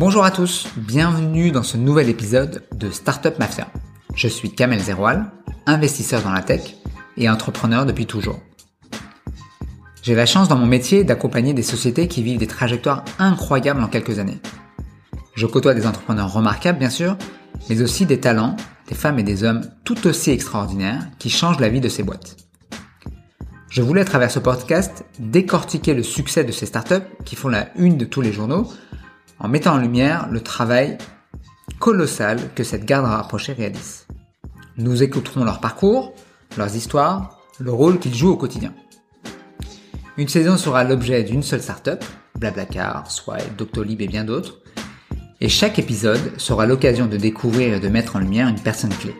Bonjour à tous, bienvenue dans ce nouvel épisode de Startup Mafia. Je suis Kamel Zeroual, investisseur dans la tech et entrepreneur depuis toujours. J'ai la chance dans mon métier d'accompagner des sociétés qui vivent des trajectoires incroyables en quelques années. Je côtoie des entrepreneurs remarquables bien sûr, mais aussi des talents, des femmes et des hommes tout aussi extraordinaires qui changent la vie de ces boîtes. Je voulais à travers ce podcast décortiquer le succès de ces startups qui font la une de tous les journaux en mettant en lumière le travail colossal que cette garde rapprochée réalise. Nous écouterons leur parcours, leurs histoires, le rôle qu'ils jouent au quotidien. Une saison sera l'objet d'une seule startup, Blablacar, Swipe, Doctolib et bien d'autres, et chaque épisode sera l'occasion de découvrir et de mettre en lumière une personne clé.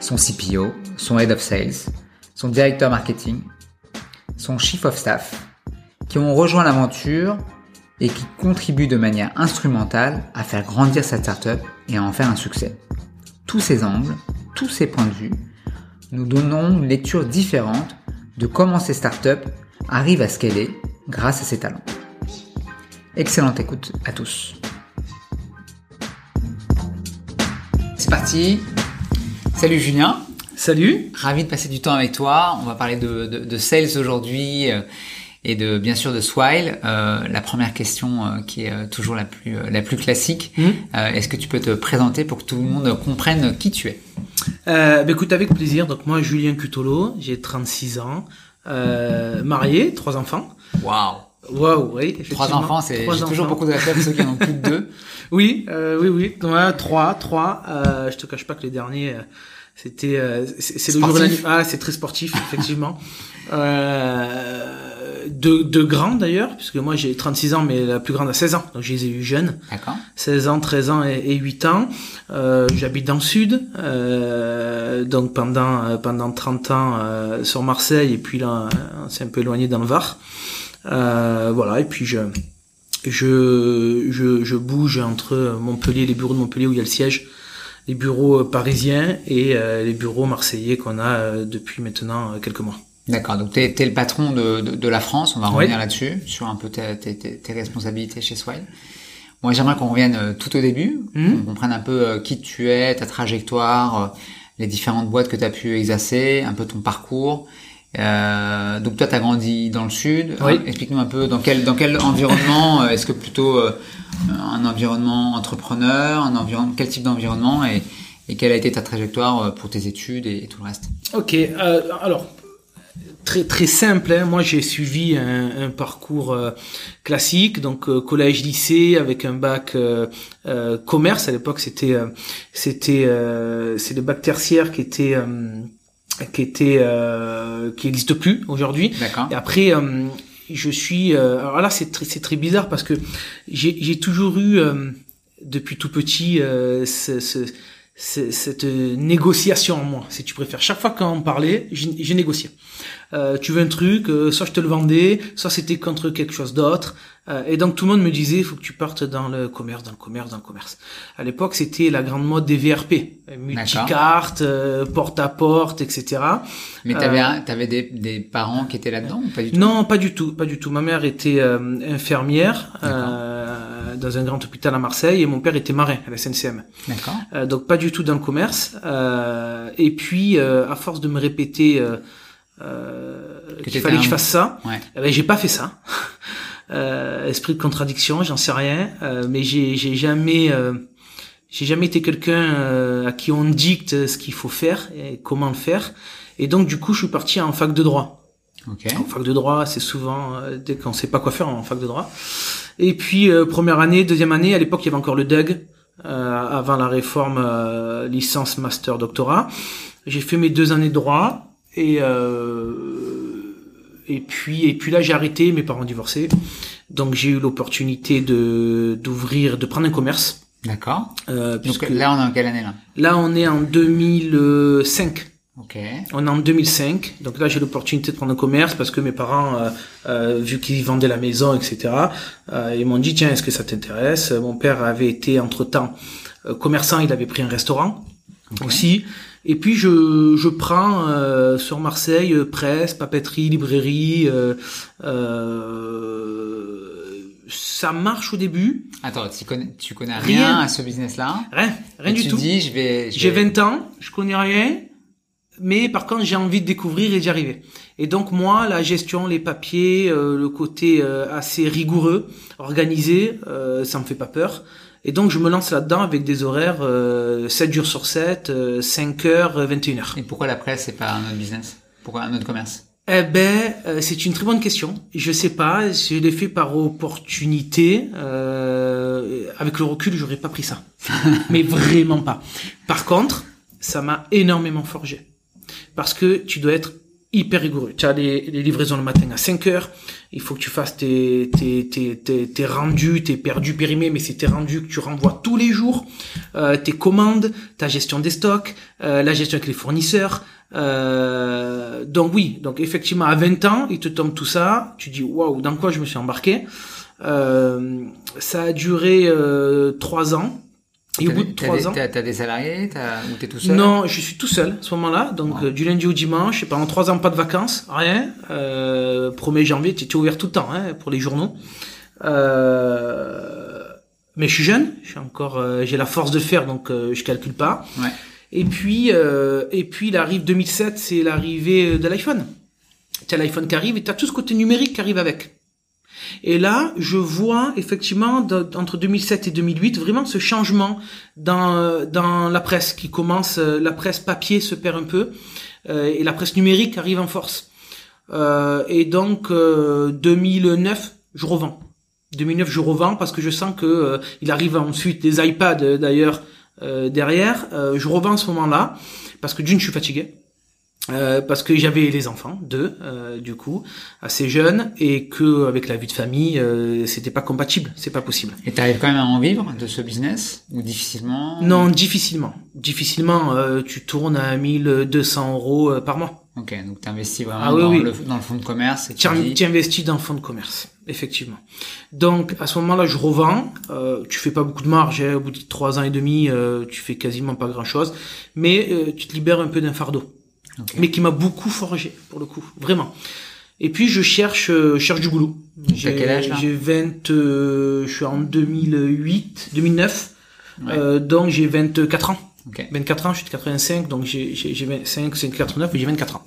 Son CPO, son Head of Sales, son directeur marketing, son chief of staff, qui ont rejoint l'aventure et qui contribuent de manière instrumentale à faire grandir cette startup et à en faire un succès. Tous ces angles, tous ces points de vue, nous donnons une lecture différente de comment ces startups arrivent à scaler grâce à ces talents. Excellente écoute à tous. C'est parti. Salut Julien. Salut. Ravi de passer du temps avec toi. On va parler de, de, de sales aujourd'hui euh, et de bien sûr de Swile. Euh, la première question euh, qui est euh, toujours la plus euh, la plus classique. Mmh. Est-ce que tu peux te présenter pour que tout le monde comprenne qui tu es? Euh, bah écoute, avec plaisir. Donc moi, Julien Cutolo, j'ai 36 ans, marié, trois enfants. Waouh. Waouh, oui. Trois enfants, c'est toujours beaucoup de respect pour ceux qui en ont plus de deux. oui, oui, oui. Ouais, trois, trois. je te cache pas que les derniers. C'était c'est le jour de la nuit. Ah, c'est très sportif effectivement. euh, de, de grands d'ailleurs, puisque moi j'ai 36 ans, mais la plus grande a 16 ans, donc je les ai eu jeunes. D'accord. 16 ans, 13 ans et, et 8 ans. Euh, J'habite dans le sud, euh, donc pendant pendant 30 ans euh, sur Marseille, et puis là on s'est un peu éloigné dans le Var. Euh, voilà, et puis je je, je, je bouge entre Montpellier, les bureaux de Montpellier où il y a le siège, les bureaux parisiens et euh, les bureaux marseillais qu'on a euh, depuis maintenant quelques mois. D'accord, donc tu es, le patron de, de, de, la France, on va revenir oui. là-dessus, sur un peu tes, tes, tes responsabilités chez Swile. Moi j'aimerais qu'on revienne euh, tout au début, mmh. qu'on comprenne un peu qui tu es, ta trajectoire, les différentes boîtes que tu as pu exercer, un peu ton parcours. Euh, donc toi tu as grandi dans le sud, oui. explique-nous un peu dans quel, dans quel environnement, est-ce que plutôt euh, un environnement entrepreneur, un environnement, quel type d'environnement et, et quelle a été ta trajectoire pour tes études et, et tout le reste? Ok, euh, alors très très simple. Hein. Moi, j'ai suivi un, un parcours euh, classique, donc euh, collège, lycée, avec un bac euh, commerce. À l'époque, c'était c'était c'est le bac tertiaire qui était qui était qui existe plus aujourd'hui. Et après. je suis alors là c'est très c'est très bizarre parce que j'ai j'ai toujours eu depuis tout petit ce, ce cette négociation en moi, si tu préfères. Chaque fois qu'on parlait, j'ai négocié. Euh, tu veux un truc, euh, soit je te le vendais, soit c'était contre quelque chose d'autre. Euh, et donc tout le monde me disait, il faut que tu partes dans le commerce, dans le commerce, dans le commerce. À l'époque, c'était la grande mode des VRP, multicarte, euh, porte à porte, etc. Mais t'avais avais des, des parents qui étaient là-dedans ou pas du tout? Non, pas du tout, pas du tout. Ma mère était infirmière dans un grand hôpital à Marseille et mon père était marin à la SNCM. D'accord. Euh, donc pas du tout dans le commerce. Euh, et puis euh, à force de me répéter qu'il fallait un... que je fasse ça, ouais. eh ben, j'ai pas fait ça. esprit de contradiction, j'en sais rien, mais j'ai j'ai jamais j'ai jamais été quelqu'un à qui on dicte ce qu'il faut faire et comment le faire. Et donc du coup, je suis parti en fac de droit. Okay. En fac de droit, c'est souvent dès qu'on sait pas quoi faire en fac de droit. Et puis euh, première année, deuxième année, à l'époque il y avait encore le DUG euh, avant la réforme euh, licence, master, doctorat. J'ai fait mes deux années de droit et et puis et puis là j'ai arrêté, mes parents ont divorcé, donc j'ai eu l'opportunité de d'ouvrir, de prendre un commerce. D'accord. Euh, donc là on est en quelle année là? Là on est en 2005. Ok. On est en 2005, donc là j'ai l'opportunité de prendre un commerce parce que mes parents, euh, euh, vu qu'ils vendaient la maison, etc., euh, ils m'ont dit tiens est-ce que ça t'intéresse? Mon père avait été entre temps commerçant, il avait pris un restaurant okay. aussi. Et puis je, je prends euh, sur Marseille presse, papeterie, librairie, euh, ça marche au début. Attends, tu connais, tu connais rien, à ce business-là? Rien, rien du tu tout. dis, je vais... J'ai vais- 20 ans, je connais rien, mais par contre j'ai envie de découvrir et d'y arriver. Et donc moi, la gestion, les papiers, euh, le côté euh, assez rigoureux, organisé, euh, ça me fait pas peur. Et donc je me lance là-dedans avec des horaires euh, 7 jours sur 7, euh, 5 heures, euh, 21 heures. Et pourquoi la presse, c'est pas un autre business? Pourquoi un autre commerce? Eh ben, euh, c'est une très bonne question. Je sais pas, je l'ai fait par opportunité. Euh, avec le recul, j'aurais pas pris ça. Mais vraiment pas. Par contre, ça m'a énormément forgé. Parce que tu dois être hyper rigoureux. Tu as les, les livraisons le matin à 5 heures. Il faut que tu fasses tes, tes, tes, tes, tes rendus, tes perdus périmés, mais c'est tes rendus que tu renvoies tous les jours. Euh, tes commandes, ta gestion des stocks, euh, la gestion avec les fournisseurs. Euh, donc oui, donc effectivement à 20 ans, il te tombe tout ça. Tu dis waouh, dans quoi je me suis embarqué? Euh, Ça a duré euh, trois ans. Et au T'as bout de t'as trois ans, T'as t'as des salariés t'as- Ou t'es tout seul non, je suis tout seul à ce moment-là. Donc Ouais. euh, du lundi au dimanche, pendant trois ans pas de vacances, rien. Euh, 1er janvier, tu étais ouvert tout le temps hein, pour les journaux. Euh, mais je suis jeune, je suis encore, euh, j'ai la force de faire, donc euh, je calcule pas. Ouais. Et puis, euh, et puis, il arrive 2007, c'est l'arrivée de l'iPhone. Tu as l'iPhone qui arrive et tu as tout ce côté numérique qui arrive avec. Et là, je vois effectivement entre 2007 et 2008 vraiment ce changement dans dans la presse qui commence. euh, La presse papier se perd un peu euh, et la presse numérique arrive en force. Euh, et donc euh, 2009, je revends. 2009, je revends parce que je sens que euh, il arrive ensuite des iPads euh, d'ailleurs derrière. Je revends à ce moment-là parce que d'une, je suis fatigué. Euh, parce que j'avais les enfants, deux, euh, du coup, assez jeunes, et que avec la vie de famille, euh, c'était pas compatible, c'est pas possible. Et t'arrives quand même à en vivre de ce business Ou difficilement? Non, difficilement. Difficilement, euh, tu tournes à 1200 euros euh, par mois. Ok, donc t'investis vraiment Ah oui, dans, oui. Le, dans le fonds de commerce et tu dis... investis dans le fonds de commerce, effectivement. Donc à ce moment-là, je revends. Euh, tu fais pas beaucoup de marge. hein. Au bout de trois ans et demi, euh, tu fais quasiment pas grand-chose, mais euh, tu te libères un peu d'un fardeau. Mais qui m'a beaucoup forgé pour le coup, vraiment. Et puis je cherche, euh, je cherche du boulot. J'ai quel âge, là J'ai 20, euh, je suis en 2008, 2009, Ouais. euh, donc j'ai 24 ans. Ok. 24 ans, je suis de 85, donc j'ai j'ai j'ai 25, c'est 89, mais j'ai 24 ans.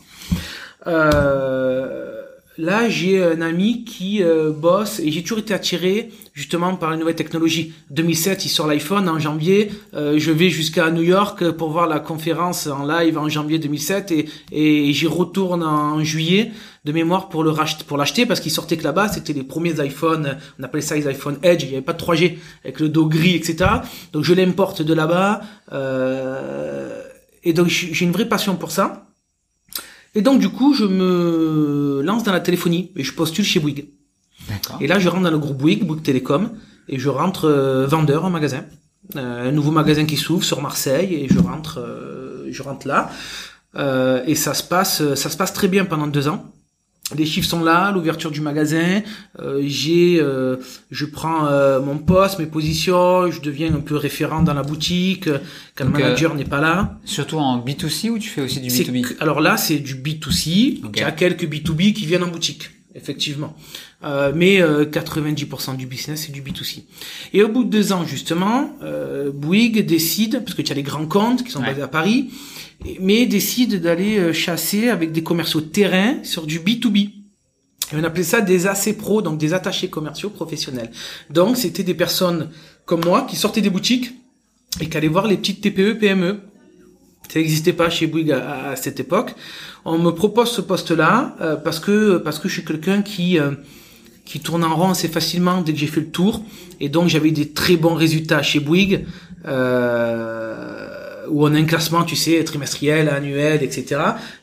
Euh, là, j'ai un ami qui euh, bosse et j'ai toujours été attiré justement par les nouvelles technologies. 2007, il sort l'iPhone en janvier. Euh, je vais jusqu'à New York pour voir la conférence en live en janvier 2007 et, j'y retourne en juillet de mémoire pour le racheter, pour l'acheter parce qu'il sortait que là-bas, c'était les premiers iPhones, on appelait ça les iPhone Edge, il n'y avait pas de 3G avec le dos gris, etc. Donc je l'importe de là-bas. Euh, et donc j'ai une vraie passion pour ça. Et donc du coup, je me lance dans la téléphonie et je postule chez Bouygues. D'accord. Et là, je rentre dans le groupe Bouygues, Bouygues Télécom, et je rentre euh, vendeur en magasin. Euh, un nouveau magasin qui s'ouvre sur Marseille, et je rentre, euh, je rentre là. Euh, et ça se passe, ça se passe très bien pendant deux ans. Les chiffres sont là, l'ouverture du magasin. euh, j'ai, euh, je prends euh, mon poste, mes positions, je deviens un peu référent dans la boutique euh, quand Donc, le manager n'est pas là. Surtout en B2C ou tu fais aussi du C'est B2B que- alors là, c'est du B2C. Ok. Il y a quelques B2B qui viennent en boutique, effectivement. Euh, mais euh, 90% du business, c'est du B2C. Et au bout de deux ans, justement, euh, Bouygues décide, parce que tu as les grands comptes qui sont Ouais. basés à Paris, mais décide d'aller euh, chasser avec des commerciaux terrain sur du B2B. Et on appelait ça des AC Pro, donc des attachés commerciaux professionnels. Donc c'était des personnes comme moi qui sortaient des boutiques et qui allaient voir les petites TPE, PME. Ça n'existait pas chez Bouygues à, à cette époque. On me propose ce poste-là euh, parce que parce que je suis quelqu'un qui euh, qui tourne en rond assez facilement dès que j'ai fait le tour et donc j'avais des très bons résultats chez Bouygues euh, où on a un classement, tu sais, trimestriel, annuel, etc.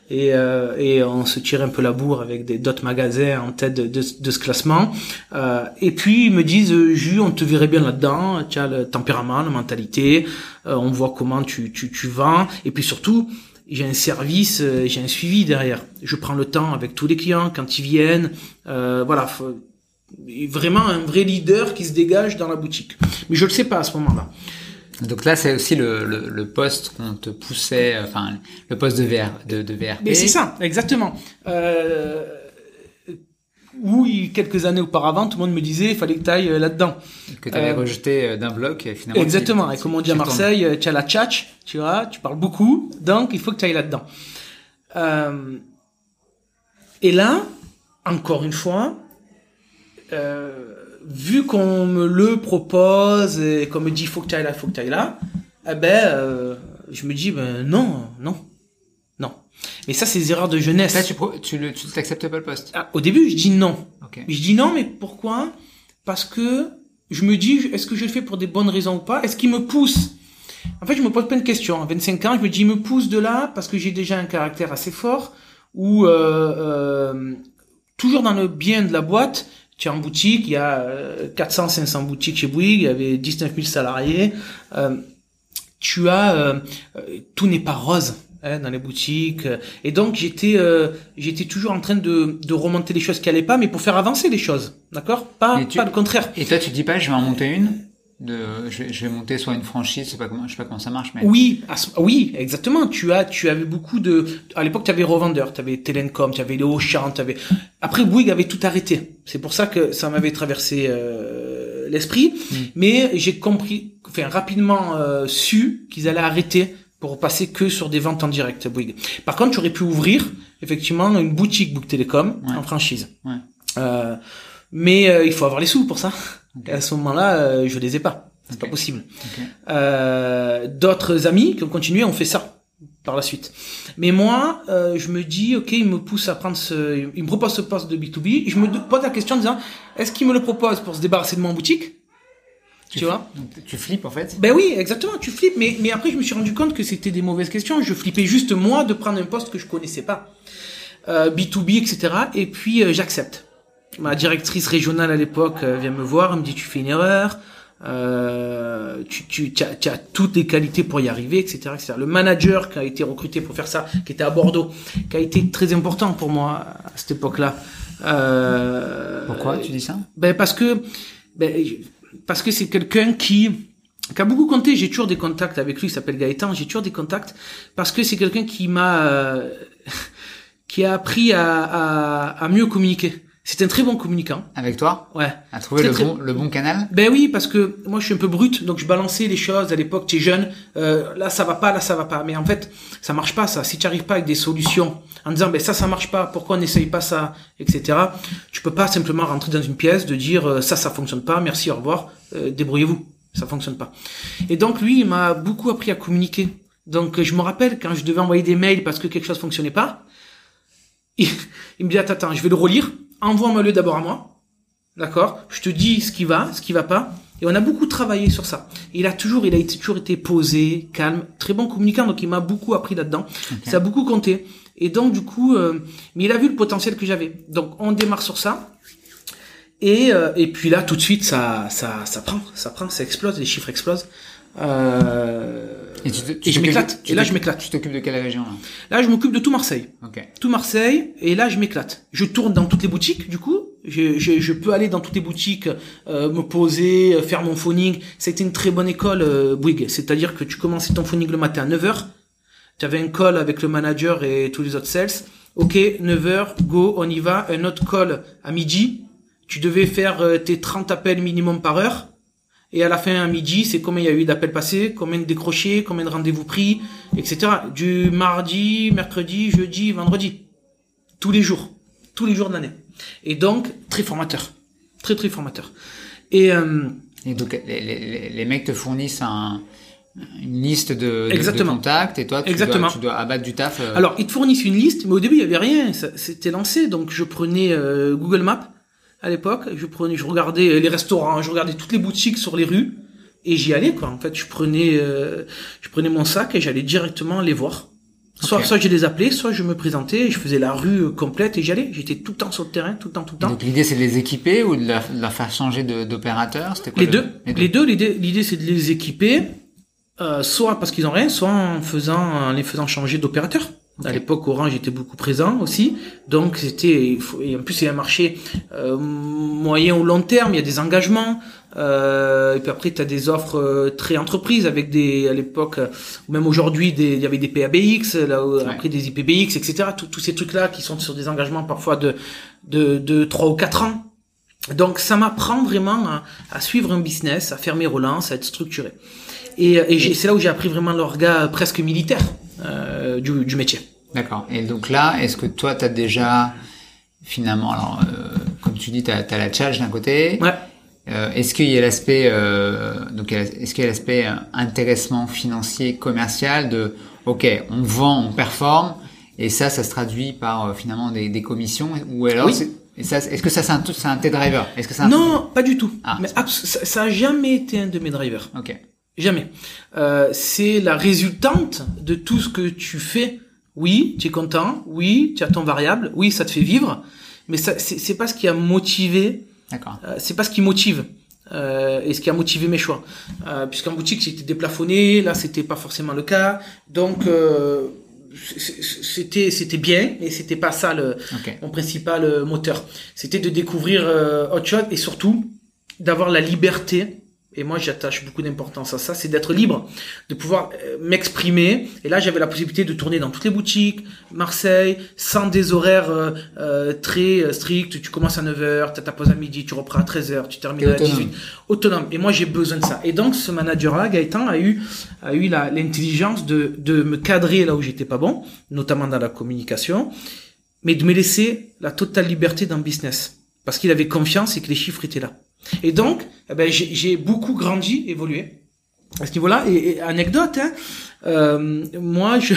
Et, euh, et on se tire un peu la bourre avec des d'autres magasins en tête de, ce classement. Euh, et puis ils me disent, euh, Jus, on te verrait bien là-dedans. Tu as le tempérament, la mentalité. euh, on voit comment tu, tu, tu vends. Et puis surtout, j'ai un service, euh, j'ai un suivi derrière. Je prends le temps avec tous les clients quand ils viennent. Euh, voilà, faut- vraiment un vrai leader qui se dégage dans la boutique. Mais je le sais pas à ce moment-là. Donc là, c'est aussi le, le, le poste qu'on te poussait, euh, enfin, le poste de, VR, de, de VRP. Mais c'est ça, exactement. Euh, où quelques années auparavant, tout le monde me disait il fallait que tu ailles là-dedans. Que tu avais Euh, rejeté euh, d'un bloc et finalement. Exactement. Et comme on dit à. Marseille, euh, tu as la tchatch, tu vois, tu parles beaucoup, donc il faut que tu ailles là-dedans. Euh, et là, encore une fois, euh, vu qu'on me le propose et qu'on me dit faut que tu ailles là, faut que tu ailles là, eh ben, euh, je me dis ben non, non, non. Mais ça, c'est des erreurs de jeunesse. Là, tu tu le- tu t'acceptes pas le poste. Ah, au début, je dis non. Ok. Je dis non, mais pourquoi? Parce que je me dis, est-ce que je le fais pour des bonnes raisons ou pas? Est-ce qu'il me pousse? En fait, je me pose plein de questions. À 25 ans, je me dis, il me pousse de là parce que j'ai déjà un caractère assez fort ou euh, euh, toujours dans le bien de la boîte. Tu es en boutique, il y a euh, 400, 500 boutiques chez Bouygues, il y avait 19 000 salariés. Euh, tu as, euh, euh, tout n'est pas rose hein, dans les boutiques. euh, Et donc j'étais, euh, j'étais toujours en train de, de remonter les choses qui allaient pas, mais pour faire avancer les choses, d'accord? Pas, tu- pas le contraire. Et toi, tu te dis pas, je vais en monter une? De, je, vais, je vais monter soit une franchise, je sais pas comment, je sais pas comment ça marche, mais. Oui, oui, exactement. Tu as, tu avais beaucoup de. À l'époque, tu avais revendeurs, tu avais Telencom, tu avais les Auchan, tu avais. Après, Bouygues avait tout arrêté. C'est pour ça que ça m'avait traversé euh, l'esprit. Mm. Mais j'ai compris, enfin rapidement euh, su qu'ils allaient arrêter pour passer que sur des ventes en direct Bouygues. Par contre, tu aurais pu ouvrir effectivement une boutique Bouygues Télécom Ouais. en franchise. Ouais. Euh, mais euh, il faut avoir les sous pour ça. Et à ce moment-là, euh, je les ai pas. C'est pas possible. Euh, D'autres amis qui ont continué ont fait ça par la suite. Mais moi, euh, je me dis, ok, il me pousse à prendre ce, il me propose ce poste de B2B. Je me pose la question en disant, est-ce qu'il me le propose pour se débarrasser de moi en boutique? Tu vois? Donc, tu flippes en fait? Ben oui, exactement, tu flippes. Mais, mais après, je me suis rendu compte que c'était des mauvaises questions. Je flippais juste moi de prendre un poste que je connaissais pas. Euh, B2B, etc. Et puis, euh, j'accepte. Ma directrice régionale à l'époque euh, vient me voir, elle me dit, tu fais une erreur. Euh, tu, tu, tu as, tu as toutes les qualités pour y arriver, etc., etc. Le manager qui a été recruté pour faire ça, qui était à Bordeaux, qui a été très important pour moi à cette époque-là. Euh, Pourquoi tu dis ça? ben parce que ben, parce que c'est quelqu'un qui qui a beaucoup compté. J'ai toujours des contacts avec lui. Il s'appelle Gaëtan. J'ai toujours des contacts parce que c'est quelqu'un qui m'a euh, qui a appris à, à, à mieux communiquer. C'est un très bon communicant. Avec toi Ouais. À trouver le très- bon, le bon canal Ben oui, parce que moi je suis un peu brut, donc je balançais les choses à l'époque. Tu es jeune, euh, là ça va pas, là ça va pas. Mais en fait, ça marche pas ça. Si tu arrives pas avec des solutions en disant ben ça ça marche pas, pourquoi on n'essaye pas ça, etc. Tu peux pas simplement rentrer dans une pièce de dire euh, ça ça fonctionne pas, merci au revoir, euh, débrouillez-vous, ça fonctionne pas. Et donc lui il m'a beaucoup appris à communiquer. Donc je me rappelle quand je devais envoyer des mails parce que quelque chose fonctionnait pas, il, il me dit attends attends, je vais le relire, envoie-moi-le d'abord à moi. D'accord? Je te dis ce qui va, ce qui va pas. Et on a beaucoup travaillé sur ça. Il a toujours, il a été, toujours été posé, calme, très bon communicant, donc il m'a beaucoup appris là-dedans. Ça a beaucoup compté. Et donc du coup, euh, mais il a vu le potentiel que j'avais. Donc on démarre sur ça. Et, euh, et puis là, tout de suite, ça, ça, ça prend, ça prend, ça explose, les chiffres explosent. Euh, Et, tu te- tu et je m'éclate. Et là, je m'éclate. Tu t'occupes de quelle région là? Là, je m'occupe de tout Marseille Ok. tout Marseille et là je m'éclate. Je tourne dans toutes les boutiques du coup. Je, je, je peux aller dans toutes les boutiques, euh, me poser, euh, faire mon phoning. C'était une très bonne école euh, Bouygues. C'est-à-dire que tu commençais ton phoning le matin à 9h. Tu avais un call avec le manager et tous les autres sales. Ok, 9h, go, on y va. Un autre call à midi. Tu devais faire euh, tes 30 appels minimum par heure. Et à la fin, à midi, c'est combien il y a eu d'appels passés, combien de décrochés, combien de rendez-vous pris, etc. Du mardi, mercredi, jeudi, vendredi. Tous les jours. Tous les jours de l'année. Et donc, très formateur. Très, très formateur. Et, euh, Et donc les, les, les- mecs te fournissent un, une liste de, de- contacts et toi tu Exactement. dois, tu dois abattre du taf. euh, alors, ils te fournissent une liste, mais au début, il y avait rien. C'était lancé. Donc, je prenais euh, Google Maps à l'époque. Je prenais, je regardais les restaurants, je regardais toutes les boutiques sur les rues. Et j'y allais, quoi. En fait, je prenais, euh, je prenais mon sac et j'allais directement les voir. Soit, soit je les appelais, soit je me présentais, je faisais la rue euh, complète et j'y allais. J'étais tout le temps sur le terrain, tout le temps, tout le temps. Donc l'idée c'est de les équiper ou de leur, de leur faire changer d'opérateur? C'était quoi Les le- deux? Les deux. L'idée, l'idée, c'est de les équiper, euh, soit parce qu'ils ont rien, soit en faisant, en les faisant changer d'opérateur. À l'époque, Orange était beaucoup présent aussi, donc c'était, et en plus c'est un marché euh, moyen ou long terme. Il y a des engagements. Euh, et puis après, tu as des offres euh, très entreprises avec des, à l'époque, euh, ou même aujourd'hui, des- il y avait des PABX, là, après des IPBX, etc. Tous- ces trucs-là qui sont sur des engagements parfois de, de, de 3 ou 4 ans. Donc ça m'apprend vraiment à, à suivre un business, à faire mes relances, à être structuré. Et, et j'ai- c'est là où j'ai appris vraiment l'orga presque militaire euh, du, du métier. D'accord. Et donc là, est-ce que toi, tu as déjà, finalement, alors, euh, comme tu dis, tu as, la challenge d'un côté. Ouais. Euh, est-ce qu'il y a l'aspect, donc, est-ce qu'il y a l'aspect intéressement financier, commercial de, ok, on vend, on performe, et ça, ça se traduit par finalement des, des commissions, ou alors, Oui. ça, est-ce que ça, c'est un, un T-driver Est-ce que un Non, pas du tout. Ah, Mais ça, ça a jamais été un de mes drivers. Ok. Jamais. Euh, c'est la résultante de tout ce que tu fais. Oui, tu es content. Oui, tu as ton variable. Oui, ça te fait vivre. Mais ça, c'est pas ce qui a motivé. D'accord. euh, c'est pas ce qui motive. Euh, et ce qui a motivé mes choix. Euh, Puisqu'en boutique, c'était déplafonné. Là, c'était pas forcément le cas. Donc, euh, c'était c'était bien, mais c'était pas ça le, mon principal euh, moteur. C'était de découvrir autre chose et surtout d'avoir la liberté. Et moi, j'attache beaucoup d'importance à ça, c'est d'être libre, de pouvoir euh, m'exprimer. Et là, j'avais la possibilité de tourner dans toutes les boutiques, Marseille, sans des horaires euh, euh, très euh, stricts. Tu commences à 9h, tu as ta pause à midi, tu reprends à 13h, tu termines à autonome. 18 Autonome. Et moi, j'ai besoin de ça. Et donc, ce manager-là, Gaëtan, a eu, a eu l'intelligence de, de me cadrer là où j'étais pas bon, notamment dans la communication mais de me laisser la totale liberté dans le business. Parce qu'il avait confiance et que les chiffres étaient là. Et donc, eh ben, j'ai beaucoup grandi, évolué à ce niveau-là. Et, et anecdote, hein, euh, moi, je,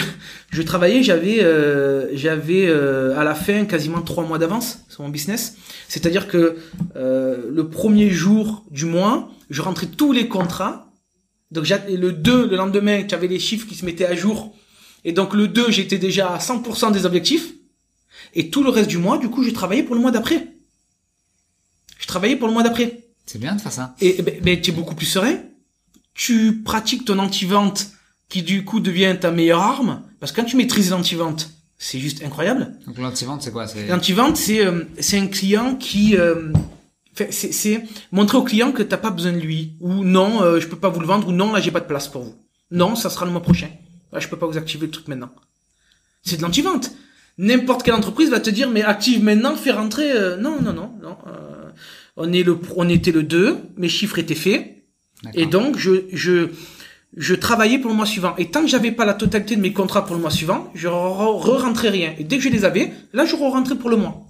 je travaillais, j'avais, euh, j'avais euh, à la fin quasiment trois mois d'avance sur mon business. C'est-à-dire que euh, le premier jour du mois, je rentrais tous les contrats. Donc le 2, le lendemain, tu avais les chiffres qui se mettaient à jour. Et donc le 2, j'étais déjà à 100% des objectifs. Et tout le reste du mois, du coup, je travaillais pour le mois d'après. Je travaillais pour le mois d'après. C'est bien de faire ça. Et ben, ben, tu es beaucoup plus serein. Tu pratiques ton anti-vente qui du coup devient ta meilleure arme. Parce que quand tu maîtrises l'anti-vente, c'est juste incroyable. Donc l'anti-vente, c'est quoi? C'est L'anti-vente, c'est euh, c'est un client qui... euh, c'est montrer au client que t'as pas besoin de lui. Ou non, euh, je peux pas vous le vendre. Ou non, là, j'ai pas de place pour vous. Non, ça sera le mois prochain. Là, je peux pas vous activer le truc maintenant. C'est de l'anti-vente. N'importe quelle entreprise va te dire, mais active maintenant, fais rentrer... euh, non, non, non, non. On, est le, on était le 2, mes chiffres étaient faits. Et donc, je, je, je travaillais pour le mois suivant. Et tant que j'avais pas la totalité de mes contrats pour le mois suivant, je re-rentrais rien. Et dès que je les avais, là, je re-rentrais pour le mois.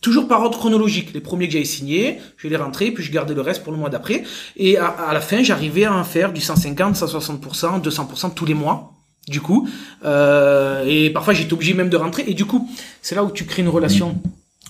Toujours par ordre chronologique. Les premiers que j'avais signés, je les rentrais, puis je gardais le reste pour le mois d'après. Et à, à la fin, j'arrivais à en faire du 150, 160%, 200% tous les mois. Du coup, euh, et parfois j'étais obligé même de rentrer. Et du coup, c'est là où tu crées une relation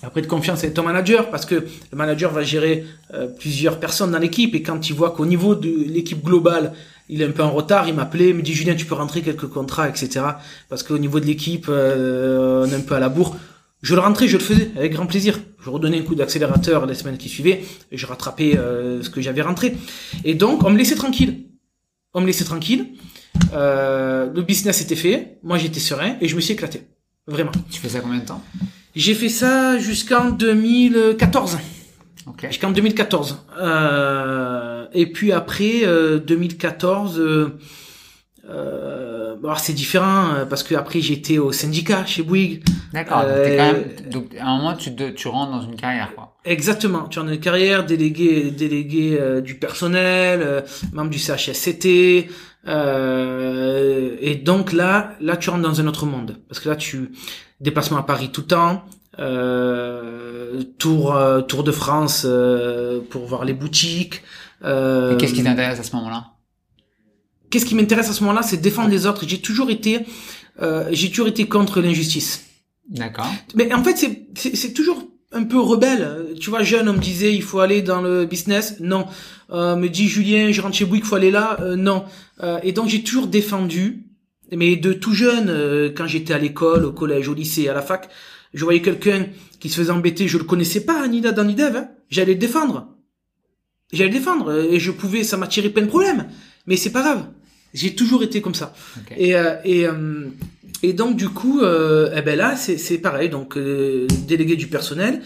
après de confiance avec ton manager, parce que le manager va gérer euh, plusieurs personnes dans l'équipe. Et quand il voit qu'au niveau de l'équipe globale, il est un peu en retard, il m'appelait, il me dit Julien, tu peux rentrer quelques contrats, etc. Parce qu'au niveau de l'équipe, euh, on est un peu à la bourre. Je le rentrais, je le faisais avec grand plaisir. Je redonnais un coup d'accélérateur les semaines qui suivaient et je rattrapais euh, ce que j'avais rentré. Et donc, on me laissait tranquille. On me laissait tranquille. Euh, le business était fait. Moi, j'étais serein et je me suis éclaté. Vraiment. Tu fais ça combien de temps? J'ai fait ça jusqu'en 2014. Ok. Jusqu'en 2014. Euh, et puis après, euh, 2014, euh, euh, alors c'est différent euh, parce que après j'étais au syndicat chez Bouygues. D'accord. donc, Euh, t'es quand même, donc, à un moment, tu, te- tu rentres dans une carrière, quoi. Exactement. Tu as une carrière, délégué, délégué euh, du personnel, euh, membre du CHSCT. Euh, et donc là, là tu rentres dans un autre monde parce que là tu déplacement à Paris tout le temps, euh, tour euh, tour de France euh, pour voir les boutiques. Euh, Et qu'est-ce qui t'intéresse à ce moment-là? Qu'est-ce qui m'intéresse à ce moment-là, c'est défendre les autres. J'ai toujours été, euh, j'ai toujours été contre l'injustice. D'accord. Mais en fait, c'est c'est toujours un peu rebelle. Tu vois, jeune, on me disait, il faut aller dans le business. Non. Euh, me dit Julien, je rentre chez Bouygues, il faut aller là. Euh, non. Euh, et donc, j'ai toujours défendu. Mais de tout jeune, euh, quand j'étais à l'école, au collège, au lycée, à la fac, je voyais quelqu'un qui se faisait embêter, je le connaissais pas, ni dans ni hein. j'allais le défendre. J'allais le défendre. euh, Et je pouvais, ça m'a tiré plein de problèmes. Mais c'est pas grave. J'ai toujours été comme ça. Ok. Et, euh, et, et donc du coup, euh, eh ben là, c'est pareil. Donc euh, délégué du personnel,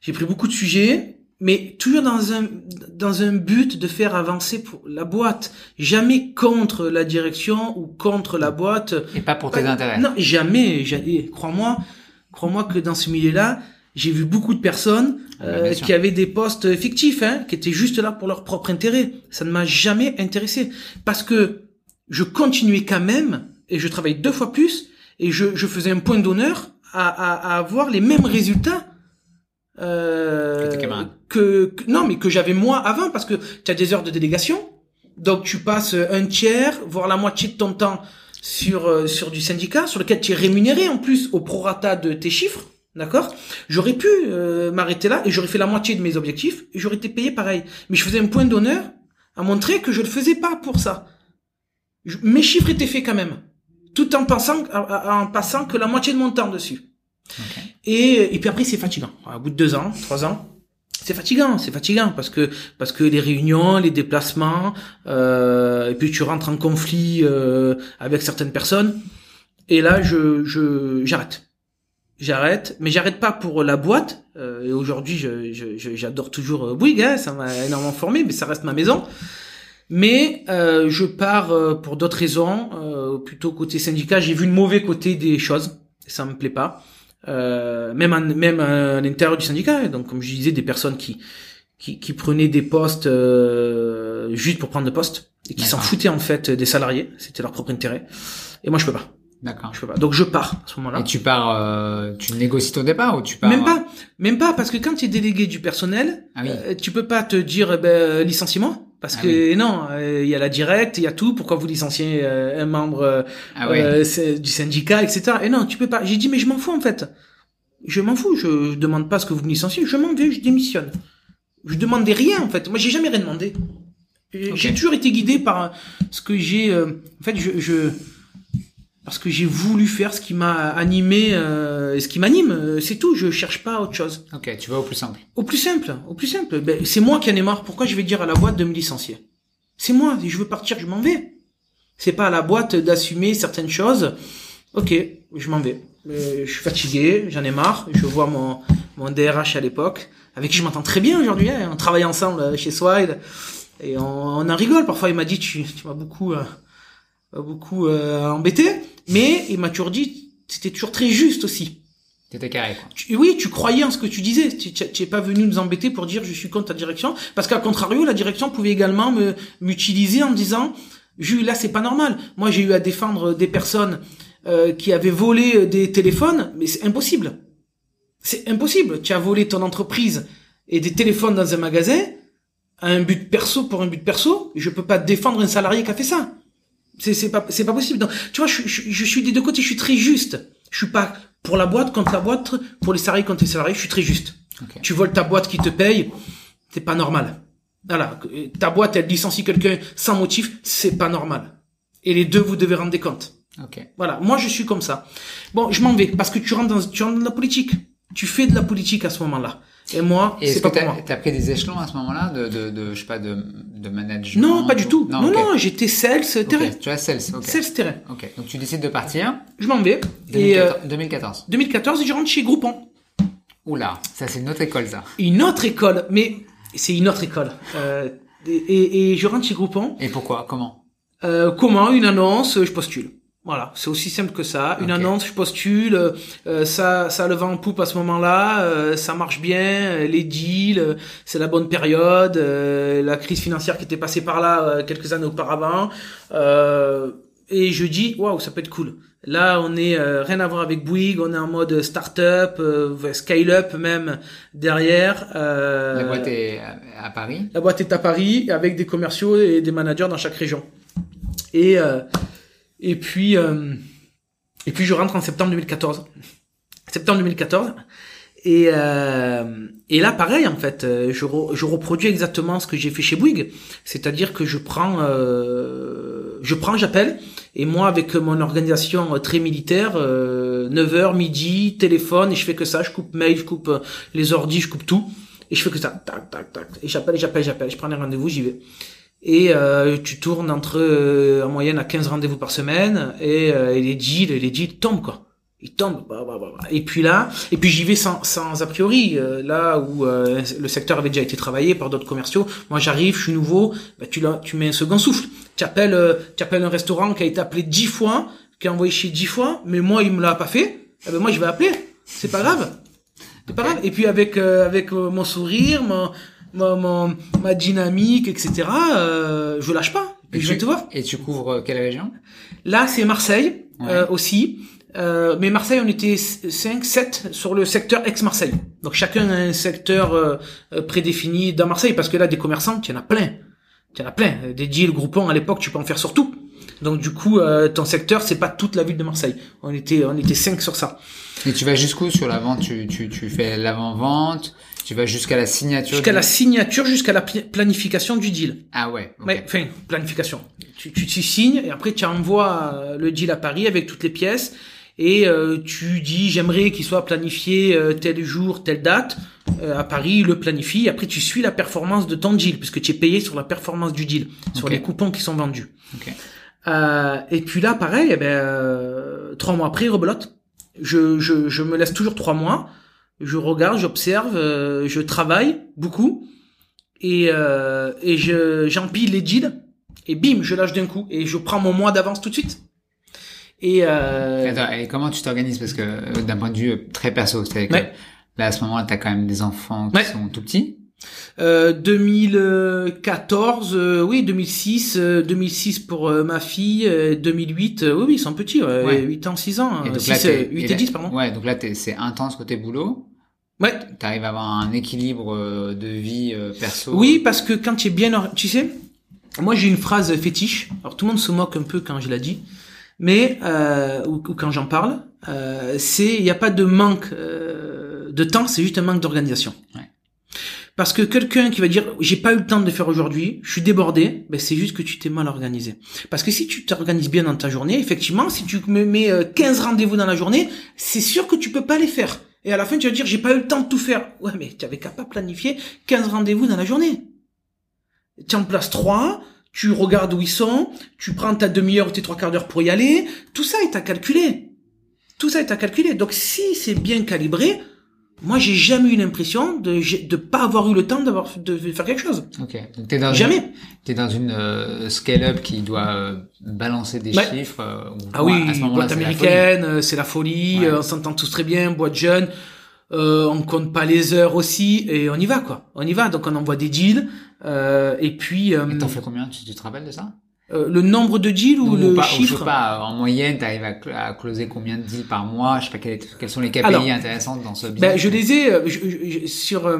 j'ai pris beaucoup de sujets, mais toujours dans un dans un but de faire avancer pour la boîte, jamais contre la direction ou contre la boîte. Et pas pour tes intérêts. Non, jamais. jamais. Crois-moi, crois-moi que dans ce milieu-là, j'ai vu beaucoup de personnes euh, qui avaient des postes fictifs, hein, qui étaient juste là pour leur propre intérêt. Ça ne m'a jamais intéressé parce que je continuais quand même et je travaillais deux fois plus et je, je faisais un point d'honneur à, à, à avoir les mêmes résultats euh, que, que, non mais que j'avais moi avant parce que tu as des heures de délégation. Donc tu passes un tiers voire la moitié de ton temps sur euh, sur du syndicat sur lequel tu es rémunéré en plus au prorata de tes chiffres d'accord? J'aurais pu euh, m'arrêter là et j'aurais fait la moitié de mes objectifs et j'aurais été payé pareil. Mais je faisais un point d'honneur à montrer que je le faisais pas pour ça. Mes chiffres étaient faits quand même tout en pensant en passant que la moitié de mon temps dessus et, et puis après, c'est fatigant. Au bout de deux ans, trois ans, c'est fatigant, c'est fatigant parce que parce que les réunions, les déplacements, euh, et puis tu rentres en conflit euh, avec certaines personnes. Et là, je je j'arrête, j'arrête, mais j'arrête pas pour la boîte. Euh, et aujourd'hui, je, je, j'adore toujours Bouygues, hein, ça m'a énormément formé, mais ça reste ma maison. Mais euh, je pars euh, pour d'autres raisons, euh, plutôt côté syndicat. J'ai vu le mauvais côté des choses, et ça me plaît pas. Euh, même en, même à l'intérieur du syndicat. Donc, comme je disais, des personnes qui qui, qui prenaient des postes euh, juste pour prendre le poste et qui s'en foutaient en fait des salariés. C'était leur propre intérêt. Et moi, je peux pas. D'accord. Je peux pas. Donc je pars à ce moment-là. Et tu pars, euh, tu négocies ton départ ou tu pars Même pas, même pas, parce que quand tu es délégué du personnel, ah oui. euh, tu peux pas te dire eh ben, licenciement. Parce Ah que non, euh, il y a la directe, il y a tout. Pourquoi vous licenciez euh, un membre euh, Ah oui. du syndicat, etc. Et non, tu peux pas. J'ai dit mais je m'en fous en fait. Je m'en fous. Je, je demande pas ce que vous me licenciez. Je m'en vais, je démissionne. Je demandais rien en fait. Moi j'ai jamais rien demandé. J'ai toujours été guidé par ce que j'ai. euh, en fait, je, je parce que j'ai voulu faire ce qui m'a animé, euh, ce qui m'anime. euh, C'est tout. Je cherche pas autre chose. Ok, tu vas au plus simple. Au plus simple, au plus simple. Ben, c'est moi qui en ai marre. Pourquoi je vais dire à la boîte de me licencier? C'est moi. Si je veux partir, je m'en vais. C'est pas à la boîte d'assumer certaines choses. Ok, je m'en vais. Euh, je suis fatigué, j'en ai marre. Je vois mon mon DRH à l'époque, avec qui je m'entends très bien aujourd'hui. hein. On travaille ensemble euh, chez Swile et on, on en rigole. Parfois, il m'a dit tu, tu m'as beaucoup euh, beaucoup euh, embêté, mais il m'a toujours dit c'était toujours très juste aussi. T'étais carré, quoi. Tu- oui, tu croyais en ce que tu disais. Tu tu- tu es pas venu nous embêter pour dire je suis contre ta direction, parce qu'à contrario, la direction pouvait également me m'utiliser en disant Jules, là c'est pas normal. Moi j'ai eu à défendre des personnes euh, qui avaient volé euh, des téléphones, mais c'est impossible. C'est impossible. Tu as volé ton entreprise et des téléphones dans un magasin à un but perso pour un but perso. Je peux pas défendre un salarié qui a fait ça. C'est c'est pas c'est pas possible. Donc, tu vois, je, je, je suis des deux côtés. Je suis très juste. Je suis pas pour la boîte contre la boîte, pour les salariés contre les salariés. Je suis très juste. Tu voles ta boîte qui te paye, c'est pas normal. Voilà, ta boîte elle licencie quelqu'un sans motif, c'est pas normal. Et les deux vous devez rendre des comptes. Ok. Voilà, moi je suis comme ça. Bon, je m'en vais parce que tu rentres dans tu rentres dans la politique. Tu fais de la politique à ce moment-là. Et moi, c'est que pas pour moi. t'as as pris des échelons à ce moment-là de, de, de, je sais pas, de, de management Non, pas du tout. Non, non, j'étais sales terrain. Tu as sales, ok. Sales terrain. Ok, donc tu décides de partir. Je m'en vais. Et euh, 2014. 2014. 2014, je rentre chez Groupon. Oula, ça c'est une autre école, ça. Une autre école, mais c'est une autre école. Euh, et, et, et je rentre chez Groupon. Et pourquoi? Comment? Euh, comment? Une annonce, je postule. Voilà, c'est aussi simple que ça. Une annonce, je postule, euh, ça, ça le vent en poupe à ce moment-là, euh, ça marche bien, euh, les deals, euh, c'est la bonne période, euh, la crise financière qui était passée par là euh, quelques années auparavant, euh, et je dis waouh, ça peut être cool. Là, on est euh, rien à voir avec Bouygues, on est en mode start-up, euh, scale-up même derrière. euh, La boîte est à, à Paris? la boîte est à Paris avec des commerciaux et des managers dans chaque région. Et euh, et puis euh, et puis je rentre en septembre 2014. Septembre 2014. Et euh, et là pareil en fait, euh, je je reproduis exactement ce que j'ai fait chez Bouygues, c'est-à-dire que je prends euh, je prends j'appelle et moi avec mon organisation très militaire euh, 9h midi, téléphone et je fais que ça, je coupe mail, je coupe euh, les ordis, je coupe tout. Et je fais que ça, tac, tac, tac. Et j'appelle, j'appelle, j'appelle. Je prends les rendez-vous, j'y vais. Et euh, tu tournes entre, euh, en moyenne, à 15 rendez-vous par semaine. Et, euh, et les deals, les deals tombent, quoi. il tombe. Bah, bah, bah, bah. Et puis là, et puis j'y vais sans, sans a priori. euh, là où euh, le secteur avait déjà été travaillé par d'autres commerciaux, moi j'arrive, je suis nouveau, bah, tu, tu mets un second souffle. Tu appelles, euh, tu appelles un restaurant qui a été appelé dix fois, qui a envoyé chier dix fois, mais moi il me l'a pas fait. Eh ben moi je vais appeler. C'est pas grave. C'est pas grave. Et puis avec avec mon sourire, mon, mon- ma dynamique, etc. Euh, je lâche pas. Et je tu, vais te voir. Et tu couvres euh, quelle région? Là, c'est Marseille Ouais. euh, aussi. Euh, mais Marseille, on était 5, 7 sur le secteur ex-Marseille. Donc chacun a un secteur euh, euh, prédéfini dans Marseille, parce que là, des commerçants, tu en as plein. Tu en as plein. Des deals groupons, à l'époque, tu peux en faire sur tout. Donc du coup, euh, ton secteur, c'est pas toute la ville de Marseille. On était, on était 5 sur ça. Et tu vas jusqu'où sur la vente? Tu, tu, tu fais l'avant-vente? Tu vas jusqu'à la signature Jusqu'à du- la signature, jusqu'à la planification du deal. Ah ouais. ok. Ouais, enfin, planification. Tu, tu, tu signes et après tu envoies euh, le deal à Paris avec toutes les pièces et euh, tu dis j'aimerais qu'il soit planifié euh, tel jour, telle date. Euh, à Paris, le planifie. Après, tu suis la performance de ton deal puisque tu es payé sur la performance du deal, sur les coupons qui sont vendus. Ok. Euh, et puis là, pareil, eh ben, euh, trois mois après, rebelote. Je, je, je me laisse toujours trois mois. Je regarde, j'observe, euh, je travaille beaucoup et, euh, et je j'empile les deals et bim, je lâche d'un coup et je prends mon mois d'avance tout de suite. Et euh, Attends, et comment tu t'organises? Parce que euh, d'un point de vue euh, très perso, c'est-à-dire que là à ce moment-là, t'as quand même des enfants qui Ouais. sont tout petits. Euh, 2014, euh, oui, 2006, euh, 2006 pour euh, ma fille, euh, 2008, euh, oui, oui, ils sont petits, ouais, Ouais. 8 ans, 6 ans, Et euh, donc 6, là, t'es- euh, 8 et et, là- 10, pardon. Ouais, donc là, c'est intense côté boulot. Ouais. T'arrives à avoir un équilibre euh, de vie euh, perso. Oui, parce que quand tu es bien, tu sais, moi j'ai une phrase fétiche. Alors tout le monde se moque un peu quand je la dis, mais euh, ou, ou quand j'en parle, euh, c'est il n'y a pas de manque euh, de temps, c'est juste un manque d'organisation. Ouais. Parce que quelqu'un qui va dire j'ai pas eu le temps de faire aujourd'hui, je suis débordé, ben c'est juste que tu t'es mal organisé. Parce que si tu t'organises bien dans ta journée, effectivement, si tu me mets euh, 15 rendez-vous dans la journée, c'est sûr que tu peux pas les faire. Et à la fin, tu vas dire j'ai pas eu le temps de tout faire. Ouais, mais tu avais qu'à pas planifier 15 rendez-vous dans la journée. Tu en places trois, tu regardes où ils sont, tu prends ta demi-heure ou tes trois quarts d'heure pour y aller. Tout ça est à calculer. Tout ça est à calculer. Donc si c'est bien calibré, moi j'ai jamais eu l'impression de de pas avoir eu le temps d'avoir de faire quelque chose. Ok. Donc t'es dans Une, Jamais. t'es dans une euh, scale-up qui doit euh, balancer des chiffres. euh, Ah oui, à ce moment-là, boîte c'est la américaine, euh, c'est la folie, Ouais. euh, on s'entend tous très bien, boîte jeune, euh, on compte pas les heures aussi, et on y va quoi. On y va, donc on envoie des deals, euh, et puis euh. Et t'en fais combien tu, tu te rappelles de ça? Euh, le nombre de deals ou, le pas, ou je chiffre sais pas, en moyenne, t'arrives à, cl- à closer combien de deals par mois? Je sais pas quelles, quelles sont les KPI Alors, intéressantes dans ce business. Ben, je les ai euh, je- je- sur euh,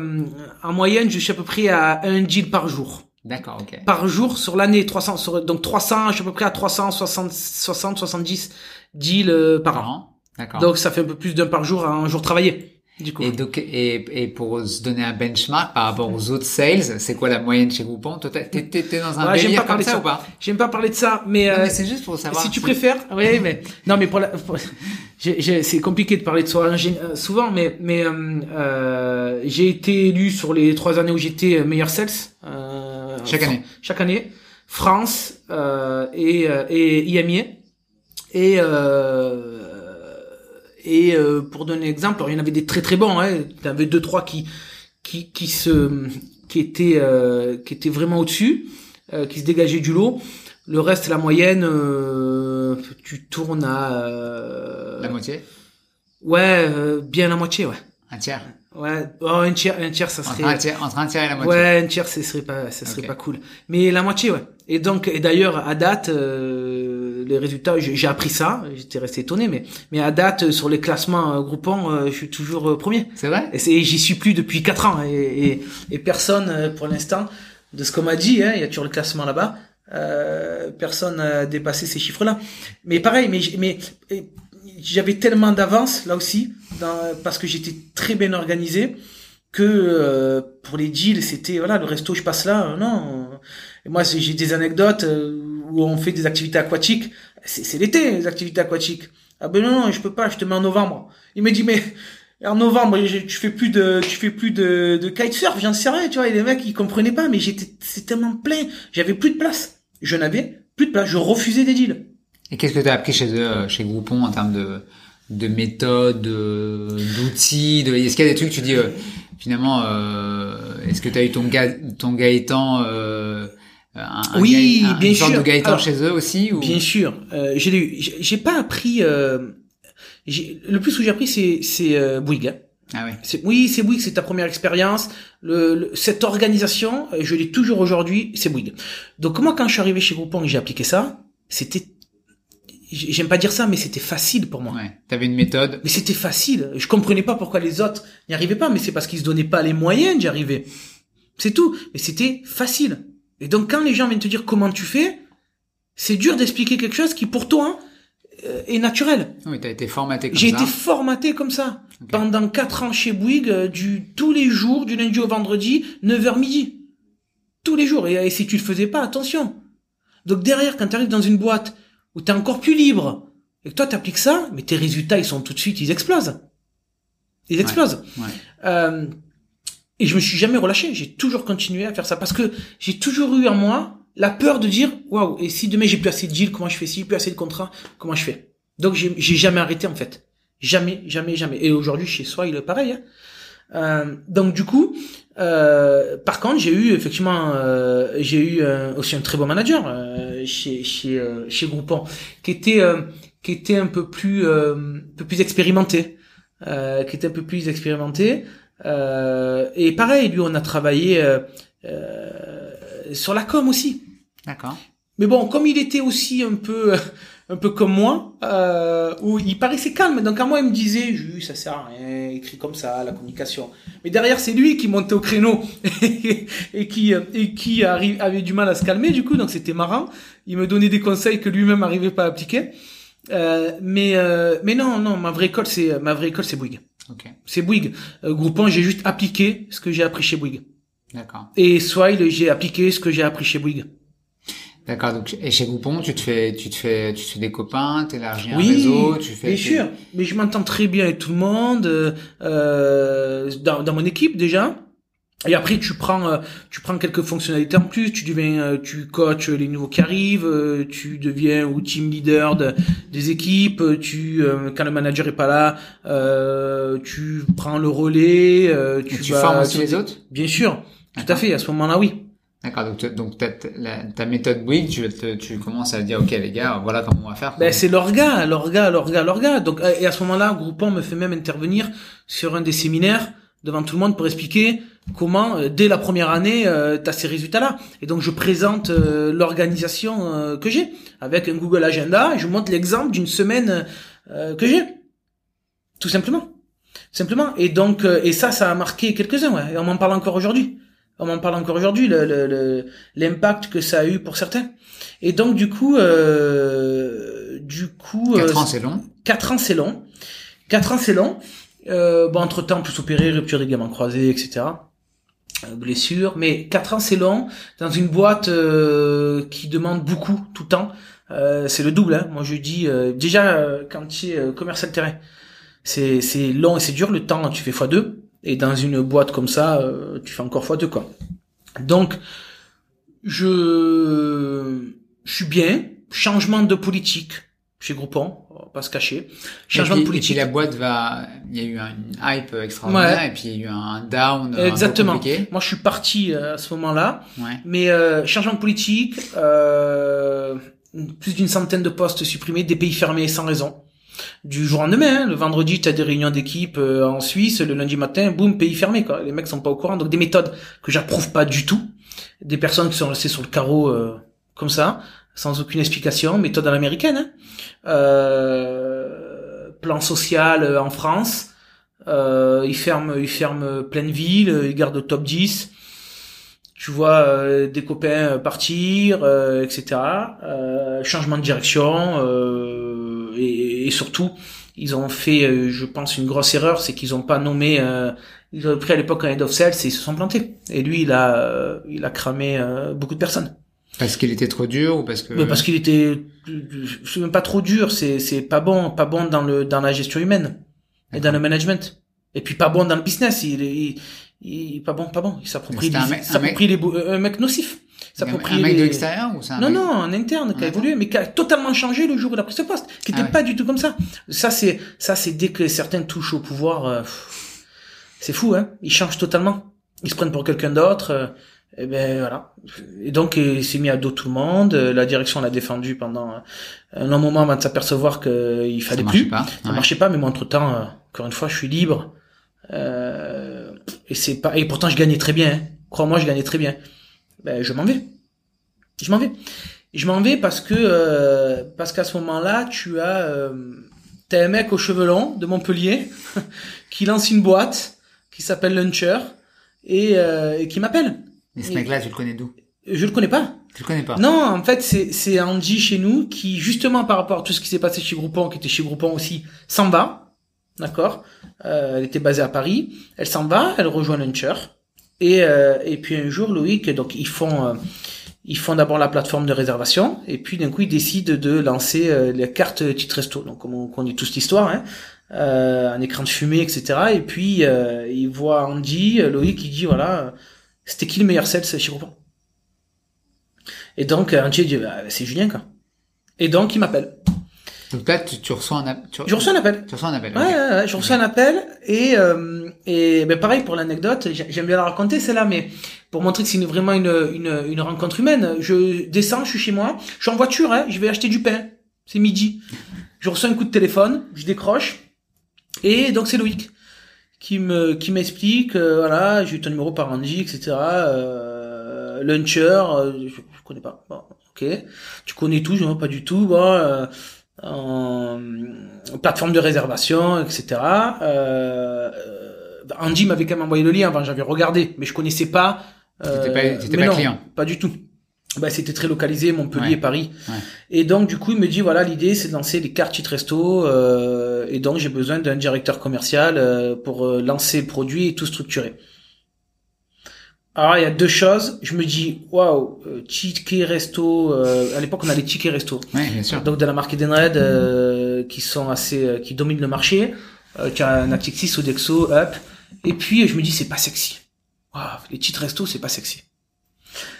en moyenne, je suis à peu près à un deal par jour. D'accord, ok. Par jour sur l'année 300 sur, donc 300, je suis à peu près à 360 60 70 deals euh, par an. Par an D'accord. Donc ça fait un peu plus d'un par jour à un jour travaillé. Du coup. Et donc, et, et pour se donner un benchmark par rapport aux autres sales, c'est quoi la moyenne chez Groupon Toi, t'es, t'es, dans un Ouais, j'aime délire pas comme ça ça. ou pas J'aime pas parler de ça, mais, euh, mais c'est juste pour savoir. si tu préfères, oui, mais non, mais pour la, pour- c'est compliqué de parler de soi euh, souvent, mais mais euh, euh, j'ai été élu sur les trois années où j'étais euh, meilleur sales. Euh, Chaque année. Chaque année, France euh, et et IMIA. Et euh, et euh, pour donner un exemple, alors, il y en avait des très très bons. Hein, il y en avait deux trois qui qui qui se qui étaient euh, qui étaient vraiment au-dessus, euh, qui se dégageaient du lot. Le reste, la moyenne, euh, tu tournes à euh, La moitié? Ouais, euh, bien la moitié, ouais. Un tiers? Ouais, oh, un tiers, un tiers, ça entre serait. un tiers, entre un tiers et la moitié Ouais, un tiers, ce serait pas, ça serait pas cool. Mais la moitié, ouais. Et donc, et d'ailleurs, à date, euh, les résultats, j'ai appris ça. J'étais resté étonné, mais mais à date, sur les classements euh, groupants, euh, je suis toujours euh, premier. C'est vrai? Et j'y suis plus depuis quatre ans. Et, et, et personne, euh, pour l'instant, de ce qu'on m'a dit, hein, il y a toujours le classement là-bas. Euh, personne n'a dépassé ces chiffres-là. Mais pareil, mais mais j'avais tellement d'avance là aussi, dans, parce que j'étais très bien organisé que euh, pour les deals, c'était voilà le resto, je passe là, euh, non. Et moi, j'ai des anecdotes euh, où on fait des activités aquatiques. C'est, l'été, les activités aquatiques. Ah ben non, non, je peux pas, je te mets en novembre. Il me dit mais en novembre, tu fais plus de, tu fais plus de, de kitesurf, j'en sais rien, tu vois. Et les mecs, ils comprenaient pas, mais j'étais, c'est tellement plein, j'avais plus de place. Je n'avais plus de place, je refusais des deals. Et qu'est-ce que tu as appris chez eux, chez Groupon, en termes de, de méthodes, d'outils de... Est-ce qu'il y a des trucs, tu dis, euh, finalement, euh, est-ce que tu as eu ton, ga... ton Gaëtan, euh, un, oui, un, bien une sûr. sorte de Gaëtan Alors, chez eux aussi ou... Bien sûr. Euh, j'ai eu- j'ai pas appris. Euh, le plus où j'ai appris, c'est c'est euh, Bouygues. hein. Ah oui. C'est- Oui, c'est Bouygues, c'est ta première expérience. Le, le- cette organisation, euh, je l'ai toujours aujourd'hui, c'est Bouygues. Donc moi, quand je suis arrivé chez Groupon et que j'ai appliqué ça, c'était, j'aime pas dire ça, mais c'était facile pour moi. Ouais. T'avais une méthode. Mais c'était facile. Je comprenais pas pourquoi les autres n'y arrivaient pas, mais c'est parce qu'ils se donnaient pas les moyens d'y arriver. C'est tout. Mais c'était facile. Et donc quand les gens viennent te dire comment tu fais, c'est dur d'expliquer quelque chose qui pour toi euh, est naturel. Oui, t'as été formaté comme J'ai ça. été formaté comme ça. Pendant quatre ans chez Bouygues, euh, du, tous les jours, du lundi au vendredi, 9h midi. Tous les jours. Et, et si tu le faisais pas, attention. Donc derrière, quand tu arrives dans une boîte où tu es encore plus libre, et que toi tu appliques ça, mais tes résultats, ils sont tout de suite, ils explosent. Ils explosent. Ouais. Euh, et je me suis jamais relâché. J'ai toujours continué à faire ça parce que j'ai toujours eu en moi la peur de dire waouh. Et si demain j'ai plus assez de deals, comment je fais? Si j'ai plus assez de contrats, comment je fais? Donc j'ai jamais arrêté en fait. Jamais, jamais, jamais. Et aujourd'hui chez soi, il est pareil. Hein. Euh, donc du coup, euh, par contre, j'ai eu effectivement, euh, j'ai eu euh, aussi un très bon manager euh, chez chez euh, chez Groupon, qui était qui était un peu plus un peu plus expérimenté, qui était un peu plus expérimenté. Euh, et pareil, lui, on a travaillé euh, euh, sur la com aussi. D'accord. Mais bon, comme il était aussi un peu, un peu comme moi, euh, où il paraissait calme. Donc à moi, il me disait, ça sert à rien, écrit comme ça, la communication. Mais derrière, c'est lui qui montait au créneau et qui, et qui arrive, avait du mal à se calmer. Du coup, donc c'était marrant. Il me donnait des conseils que lui-même n'arrivait pas à appliquer. Euh, mais, euh, mais non, non, ma vraie école, c'est, ma vraie école, c'est Bouygues. Ok. C'est Bouygues. Euh, Groupon, j'ai juste appliqué ce que j'ai appris chez Bouygues. D'accord. Et Swile, j'ai appliqué ce que j'ai appris chez Bouygues. D'accord. Donc, et chez Groupon, tu te fais, tu te fais, tu te fais des copains, t'élargis un Oui, réseau, tu fais. bien sûr. Mais je m'entends très bien avec tout le monde, euh, euh, dans, dans mon équipe déjà. Et après, tu prends, euh, tu prends quelques fonctionnalités en plus. Tu deviens, euh, tu coaches les nouveaux qui arrivent. euh, tu deviens ou team leader de, des équipes. Tu, quand le manager est pas là, euh, tu prends le relais. Tu, tu, vas formes aussi les autres? Bien sûr, tout à fait. À ce moment-là, oui. D'accord. Donc, donc ta, ta méthode Bouygues, tu, te- tu commences à dire, ok les gars, voilà comment on va faire. Ben, c'est l'orga, l'orga, l'orga, l'orga. Donc, et à ce moment-là, Groupon me fait même intervenir sur un des séminaires devant tout le monde pour expliquer comment, euh, dès la première année, euh, tu as ces résultats-là. Et donc, je présente euh, l'organisation euh, que j'ai avec un Google Agenda et je montre l'exemple d'une semaine euh, que j'ai. Tout simplement. Simplement. Et donc, euh, et ça, ça a marqué quelques-uns, ouais. Et on m'en parle encore aujourd'hui. On m'en parle encore aujourd'hui, le, le, le- l'impact que ça a eu pour certains. Et donc, du coup, euh, du coup, 4 euh, ans, c'est long. 4 ans, c'est long. 4 ans, c'est long. Euh, bon, entre temps, plus opérer, rupture des gamins croisés, etc. Euh, blessure. Mais 4 ans, c'est long. Dans une boîte euh, qui demande beaucoup tout le temps. Euh, c'est le double. Hein. Moi, je dis déjà quand tu es commercial terrain, c'est c'est long et c'est dur. Le temps, tu fais x2. Et dans une boîte comme ça, tu fais encore x2 quoi. Donc, je je suis bien. Changement de politique chez Groupon, on va pas se cacher. Changement puis, de politique. Et puis la boîte va, il y a eu une hype extraordinaire Ouais. et puis il y a eu un down Exactement. un peu compliqué. Moi, je suis parti euh, à ce moment-là. Ouais. Mais euh, changement de politique, euh, plus d'une centaine de postes supprimés, des pays fermés sans raison. Du jour au lendemain, hein, le vendredi, tu as des réunions d'équipe euh, en Suisse, le lundi matin, boum, pays fermé. Quoi. Les mecs sont pas au courant. Donc des méthodes que j'approuve pas du tout. Des personnes qui sont restées sur le carreau euh, comme ça, sans aucune explication. Méthode à l'américaine. Hein. Euh, plan social euh, en France. Euh, ils ferment, ils ferment pleine ville, euh, ils gardent le top 10 tu vois euh, des copains euh, partir, euh, etc. Changement de direction et, et surtout ils ont fait, je pense, une grosse erreur, c'est qu'ils ont pas nommé. Ils ont pris à l'époque un head of sales et ils se sont plantés. Et lui, il a, il a cramé beaucoup de personnes. Parce qu'il était trop dur ou parce que. Mais parce qu'il était, c'est même pas trop dur, c'est c'est pas bon, pas bon dans le dans la gestion humaine et dans le management. Et puis pas bon dans le business. Il est, il, il- pas bon, pas bon. Il s'approprie, un mec- un s'approprie les bou- un mec nocif. s'approprier Un mec les- de l'extérieur ou un non, mec- non, un interne qui a évolué, mais qui a totalement changé le jour où il a pris ce poste, qui Ah n'était ouais. pas du tout comme ça. Ça, c'est, ça, c'est dès que certains touchent au pouvoir, euh, c'est fou, hein. Ils changent totalement. Ils se prennent pour quelqu'un d'autre. euh, et ben voilà. Et donc, euh, il s'est mis à dos tout le monde. euh, La direction l'a défendu pendant euh, un long moment avant de s'apercevoir qu'il Ça fallait marchait plus. pas. Ça Ouais. marchait pas, mais moi, entre temps, encore une fois, je suis libre. Euh, et c'est pas, et pourtant, je gagnais très bien. hein. Crois-moi, je gagnais très bien. Ben, je m'en vais. Je m'en vais. Je m'en vais parce que, euh, parce qu'à ce moment-là, tu as, euh, t'as un mec aux cheveux longs de Montpellier qui lance une boîte qui s'appelle Luncher et, euh, et qui m'appelle. Mais ce mec-là, tu le connais d'où? Je le connais pas. Tu le connais pas? Non, en fait, c'est c'est Angie chez nous qui, justement, par rapport à tout ce qui s'est passé chez Groupon, qui était chez Groupon aussi, s'en va. D'accord? Euh, Elle était basée à Paris. Elle s'en va, elle rejoint Luncher. Et, euh, et puis un jour, Loïc, donc ils font... euh, ils font d'abord la plateforme de réservation et puis d'un coup ils décident de lancer euh, les cartes titre resto. Donc comme on connaît tous l'histoire, hein, euh, un écran de fumée, etc. Et puis euh, ils voient Andy, Loïc qui dit voilà, c'était qui le meilleur sales chez Et donc euh, Andy dit bah, c'est Julien quoi. Et donc il m'appelle. Donc là, tu, tu reçois un appel. Tu, Je reçois un appel. tu reçois un appel. Ouais, ouais, ouais, je reçois un appel et et, et ben pareil pour l'anecdote, j'ai- j'aime bien la raconter celle-là, mais pour montrer que c'est une- vraiment une, une, une rencontre humaine, je descends, je suis chez moi, je suis en voiture, hein, je vais acheter du pain, c'est midi. Je reçois un coup de téléphone, je décroche, et donc c'est Loïc qui me qui m'explique, euh, voilà, j'ai eu ton numéro par Andy, etc. Euh, Luncher, euh, je, je connais pas. Bon, ok. Tu connais tout, je pas du tout. Bon, euh, en plateforme de réservation, etc. Euh, euh, Andy m'avait quand même envoyé le lien avant, j'avais regardé, mais je connaissais pas. T'étais pas- non, client. Pas du tout. Bah, c'était très localisé, Montpellier, Ouais. Paris. Ouais. Et donc, du coup, il me dit, voilà, l'idée, c'est de lancer les cartes Cheat Resto, euh, et donc, j'ai besoin d'un directeur commercial euh, pour euh, lancer le produit et tout structurer. Alors, il y a deux choses. Je me dis, waouh, euh, Ticket Resto, euh, à l'époque, on a les Ticket Resto. Ouais, bien sûr. Donc, de la marque Edenred, euh, qui sont assez, euh, qui dominent le marché. Euh, tu as Natixis, Sodexo, Up. Et puis, je me dis, c'est pas sexy. Waouh, les Cheat Resto, c'est pas sexy.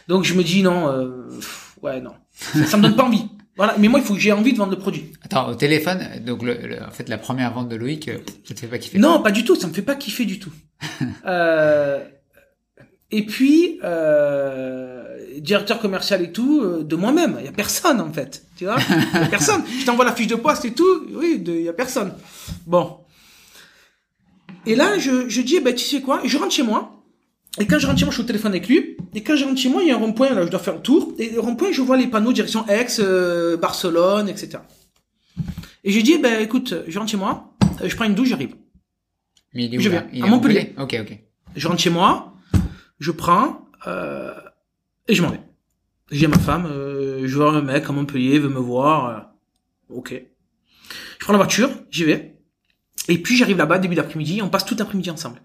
Donc, je me dis, non, euh, pff, ouais, non. Ça, ça me donne pas envie. Voilà. Mais moi, il faut que j'ai envie de vendre le produit. Attends, au téléphone, donc le, le- en fait, la première vente de Loïc, euh, ça te fait pas kiffer? Non, pas du tout. Ça me fait pas kiffer du tout. euh, et puis, euh, directeur commercial et tout, euh, de moi-même. Il y a personne en fait. Tu vois, y a personne. Je t'envoie la fiche de poste et tout. Oui, il y a personne. Bon. Et là, je, je dis, eh ben, tu sais quoi? Je rentre chez moi. Et quand je rentre chez moi, je suis au téléphone avec lui. Et quand je rentre chez moi, il y a un rond-point, là, je dois faire le tour. Et le rond-point, je vois les panneaux direction Aix, euh, Barcelone, etc. Et dis, eh ben, écoute, je rentre chez moi, euh, je prends une douche, j'arrive. Mais il est où Je viens, Il à est Montpellier. Ok, ok. Je rentre chez moi, je prends, euh, et je m'en vais. J'ai ma femme, euh, je vois un mec à Montpellier, veut me voir, euh, ok. Je prends la voiture, j'y vais. Et puis j'arrive là-bas, début d'après-midi, on passe tout l'après-midi ensemble.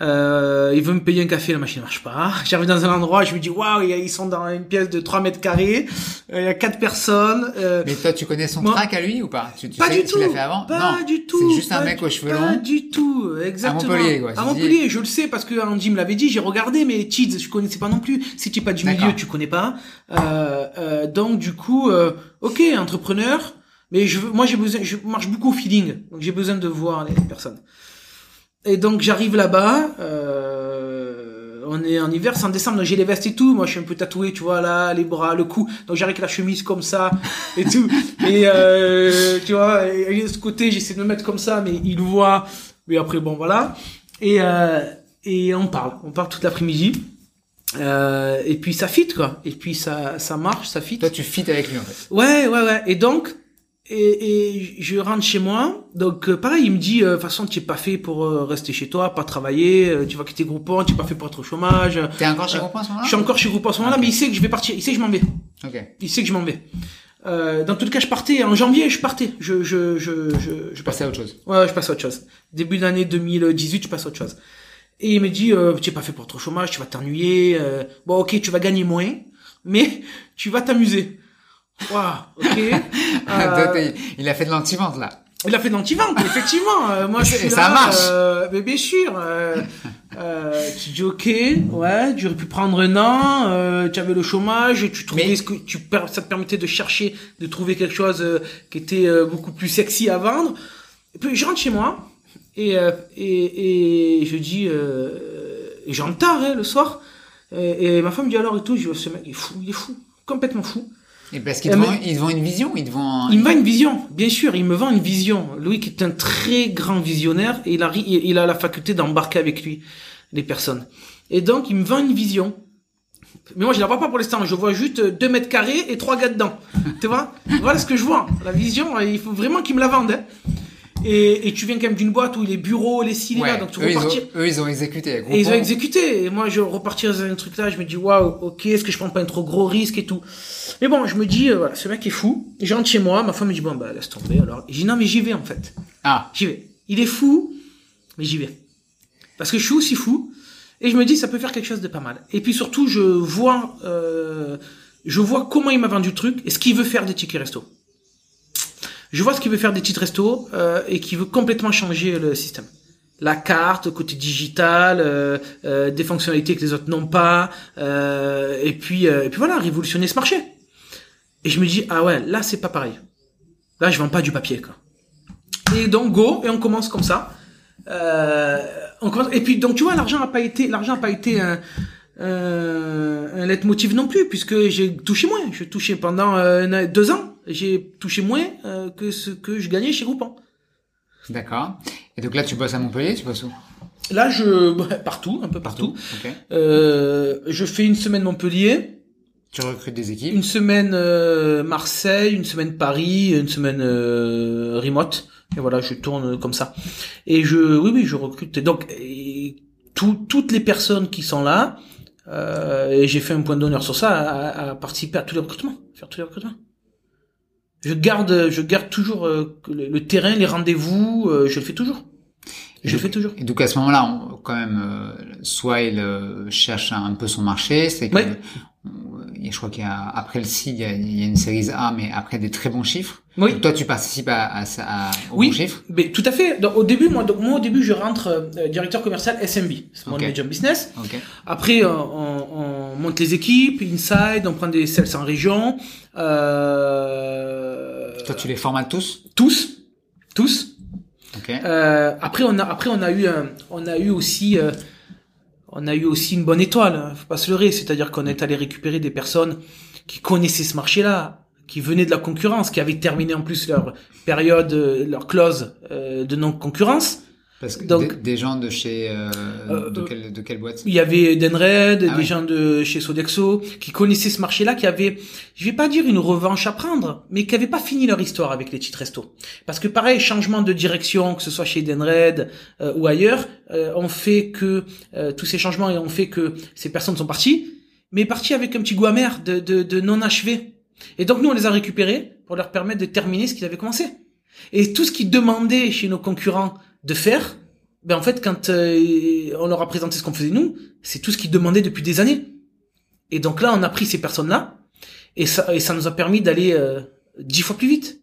Euh, il veut me payer un café, la machine marche pas. J'arrive dans un endroit, je me dis waouh, ils sont dans une pièce de 3 mètres carrés, euh, il y a quatre personnes. euh, Mais toi, tu connais son Moi- track à lui ou pas? Tu, tu pas sais, du tu tout. l'as fait avant? Pas Non. du tout. C'est juste un pas mec du- aux cheveux Pas longs. du tout, exactement. Montpellier, quoi, À Montpellier, je le sais parce que Andy me l'avait dit, j'ai regardé, mais Tids, je connaissais pas non plus. Si tu es pas du milieu, tu connais pas. Euh, euh, donc du coup, euh, ok, entrepreneur, mais je veux, moi j'ai besoin, je marche beaucoup au feeling, donc j'ai besoin de voir les personnes. Et donc j'arrive là-bas. Euh, on est en hiver, c'est en décembre, donc j'ai les vestes et tout. Moi, je suis un peu tatoué, tu vois, là, les bras, le cou. Donc j'arrive avec la chemise comme ça et tout. et euh, tu vois, et, de ce côté, j'essaie de me mettre comme ça, mais il voit. Mais après, bon, voilà. Et euh, et on parle, on parle toute l'après-midi. Et puis ça fit quoi. Et puis ça ça marche, ça fit. Toi, tu fites avec lui en fait. Ouais, ouais, ouais. Et donc, et, et je rentre chez moi. Donc, euh, pareil, il me dit, euh, de toute façon, tu es pas fait pour euh, rester chez toi, pas travailler. euh, tu vas quitter Groupon, tu es pas fait pour être au chômage. T'es encore chez Euh, Groupon à ce moment-là Je suis encore chez Groupon en ce moment-là, mais il sait que je vais partir. Il sait que je m'en vais. Ok. Il sait que je m'en vais. Euh, dans tout cas, je partais. En janvier, je partais. Je, je, je, je, je passais à autre chose. Ouais, je passe à autre chose. Début d'année 2018, je passe à autre chose. Et il me dit, euh, tu es pas fait pour être au chômage, tu vas t'ennuyer. euh, bon, ok, tu vas gagner moins, mais tu vas t'amuser. Waouh, ok. Euh, il a fait de l'anti-vente là. il a fait de l'anti-vente, effectivement. Euh, moi, je Et suis ça là, marche. euh, mais bien sûr. euh, Euh, tu dis ok, ouais, tu aurais pu prendre un an, euh, tu avais le chômage, tu trouvais Mais- ce que tu ça te permettait de chercher, de trouver quelque chose qui était beaucoup plus sexy à vendre. Et puis je rentre chez moi et et, et je dis euh, et je rentre tard hein, le soir et, et ma femme me dit alors et tout, je dis ce mec il est fou, il est fou, complètement fou. Et parce qu'ils te, te vendent une vision, ils te vendent... Il me vend une vision, bien sûr, il me vend une vision. Louis qui est un très grand visionnaire et il a, il a la faculté d'embarquer avec lui les personnes. Et donc il me vend une vision. Mais moi je la vois pas pour l'instant, je vois juste euh, deux mètres carrés et trois gars dedans. tu vois? Voilà ce que je vois. La vision, il faut vraiment qu'il me la vende. hein. Et, et tu viens quand même d'une boîte où les bureaux, les cils, Ouais, donc tu eux, ils ont, eux, ils ont exécuté. Et ils ont exécuté. Et moi, je repartir dans un truc là, je me dis, waouh, ok, est-ce que je prends pas un trop gros risque et tout. Mais bon, je me dis, euh, voilà, ce mec est fou. Je rentre chez moi, ma femme me dit, bon, bah, laisse tomber, alors. Dis, non, mais j'y vais, en fait. Ah, J'y vais. Il est fou, mais j'y vais. Parce que je suis aussi fou. Et je me dis, ça peut faire quelque chose de pas mal. Et puis surtout, je vois, euh, je vois comment il m'a vendu le truc et ce qu'il veut faire des tickets resto. Je vois ce qu'il veut faire des titres resto euh, et qu'il veut complètement changer le système. La carte, côté digital, euh, euh, des fonctionnalités que les autres n'ont pas, euh, et puis et puis voilà, révolutionner ce marché. Et je me dis ah ouais, là c'est pas pareil. Là je vends pas du papier quoi. Et donc go et on commence comme ça. Et puis donc tu vois l'argent a pas été l'argent a pas été un un leitmotiv non plus puisque j'ai touché moins. J'ai touché pendant deux ans, j'ai touché moins euh, que ce que je gagnais chez Groupon. d'accord. Et donc là, tu bosses à Montpellier, tu bosses où? Là je ouais, partout un peu partout. Ok. Euh, je fais une semaine Montpellier, Tu recrutes des équipes? une semaine euh, Marseille, une semaine Paris, une semaine euh, remote. Et voilà, je tourne comme ça. Et je, oui, oui, je recrute. Et donc, et tout- toutes les personnes qui sont là, euh, et j'ai fait un point d'honneur sur ça, à, à participer à tous les recrutements, faire tous les recrutements. Je garde, je garde toujours euh, le, le terrain, les rendez-vous, euh, je le fais toujours. Je le fais toujours. Et donc à ce moment-là, on- quand même, euh, soit il euh, cherche un, peu son marché, c'est que Ouais. on- et je crois qu'il y a après le seed, il y a, il y a une série A, mais après des très bons chiffres. Oui. Donc toi, tu participes à, à, à, aux Oui. bons chiffres. Mais tout à fait. Donc, au début, moi, donc, moi, au début, je rentre euh, directeur commercial SMB, Small Ok. Medium Business. Ok. Après, euh, on, on monte les équipes, inside, on prend des sales en région. Euh, Toi, tu les formates tous. tous, tous. Ok. Euh, après, on a, après, on a eu, un- on a eu aussi, euh, on a eu aussi une bonne étoile. hein, Faut pas se leurrer. C'est-à-dire qu'on est allé récupérer des personnes qui connaissaient ce marché-là, qui venaient de la concurrence, qui avaient terminé en plus leur période, euh, leur clause euh, de non-concurrence. Parce que donc- des, des gens de chez euh, Euh, de quelle de quelle boîte? Il y avait Denred, Ah des gens de chez Sodexo qui connaissaient ce marché-là, qui avaient, je vais pas dire une revanche à prendre, mais qui avaient pas fini leur histoire avec les titres resto. Parce que pareil, changement de direction, que ce soit chez Denred euh, ou ailleurs, euh, ont fait que euh, tous ces changements ont fait que ces personnes sont parties, mais parties avec un petit goût amer de, de, de non achevé. Et donc nous, on les a récupérés pour leur permettre de terminer ce qu'ils avaient commencé. Et tout ce qu'ils demandaient chez nos concurrents de faire, ben en fait, quand euh, on leur a présenté ce qu'on faisait nous, c'est tout ce qu'ils demandaient depuis des années. Et donc là, on a pris ces personnes-là, et ça, et ça nous a permis d'aller euh, dix fois plus vite.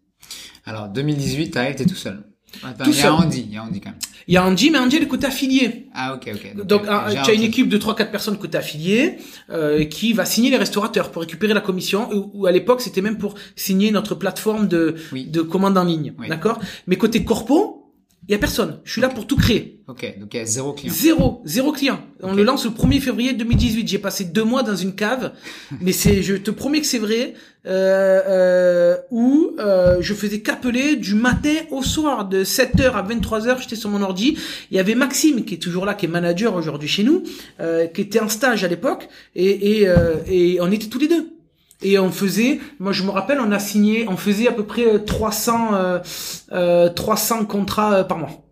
Alors 2018, t'arrives, t'es tout seul. Attends, Tout il y a. Andy, il y a Andy quand même. Il y a Andy, mais Andy est le côté affilié. Ah ok ok. Donc, euh, ah, j'ai tu as une équipe de 3-4 personnes côté affilié euh, qui va signer les restaurateurs pour récupérer la commission. Ou, ou à l'époque, c'était même pour signer notre plateforme de, Oui. de commande en ligne. Oui. D'accord? Mais côté corpo, il y a personne. Je suis là pour tout créer. Ok, donc il y a zéro client. Zéro, zéro client. On le lance le 1er février 2018. J'ai passé deux mois dans une cave, mais c'est, je te promets que c'est vrai, euh, euh, où euh, je faisais qu'appeler du matin au soir, de 7h à 23h, j'étais sur mon ordi. Il y avait Maxime, qui est toujours là, qui est manager aujourd'hui chez nous, euh, qui était en stage à l'époque, et, et, euh, et on était tous les deux. Et on faisait, moi je me rappelle, on a signé, on faisait à peu près euh, 300, euh, euh, 300 contrats euh, par mois,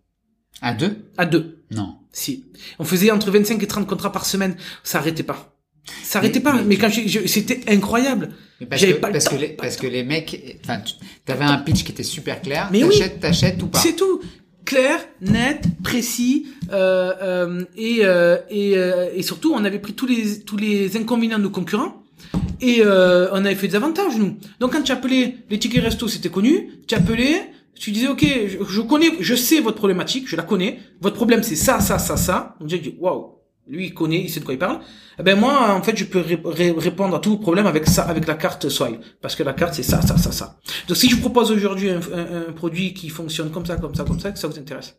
À deux? À deux. Non. Si. On faisait entre 25 et 30 contrats par semaine. Ça arrêtait pas. Ça arrêtait Mais- pas. mais Mais, quand c'était incroyable. Parce que, pas parce temps, que les, pas parce que les mecs, enfin, tu avais un pitch qui était super clair. Mais oui. t'achètes, t'achètes ou pas. C'est tout. Clair, net, précis, euh, euh, et, euh, et, euh, et surtout, on avait pris tous les, tous les inconvénients de nos concurrents. Et euh, on avait fait des avantages, nous. Donc quand tu appelais les tickets resto, c'était connu. Tu appelais, Tu disais, ok, je, connais, je sais votre problématique, je la connais. Votre problème, c'est ça, ça, ça, ça. On dit, waouh, lui, il connaît, il sait de quoi il parle. Eh ben moi, en fait, je peux ré- ré- répondre à tous vos problèmes avec ça, avec la carte Swile, parce que la carte c'est ça, ça, ça, ça. Donc si je vous propose aujourd'hui un- un produit qui fonctionne comme ça, comme ça, comme ça, que ça vous intéresse.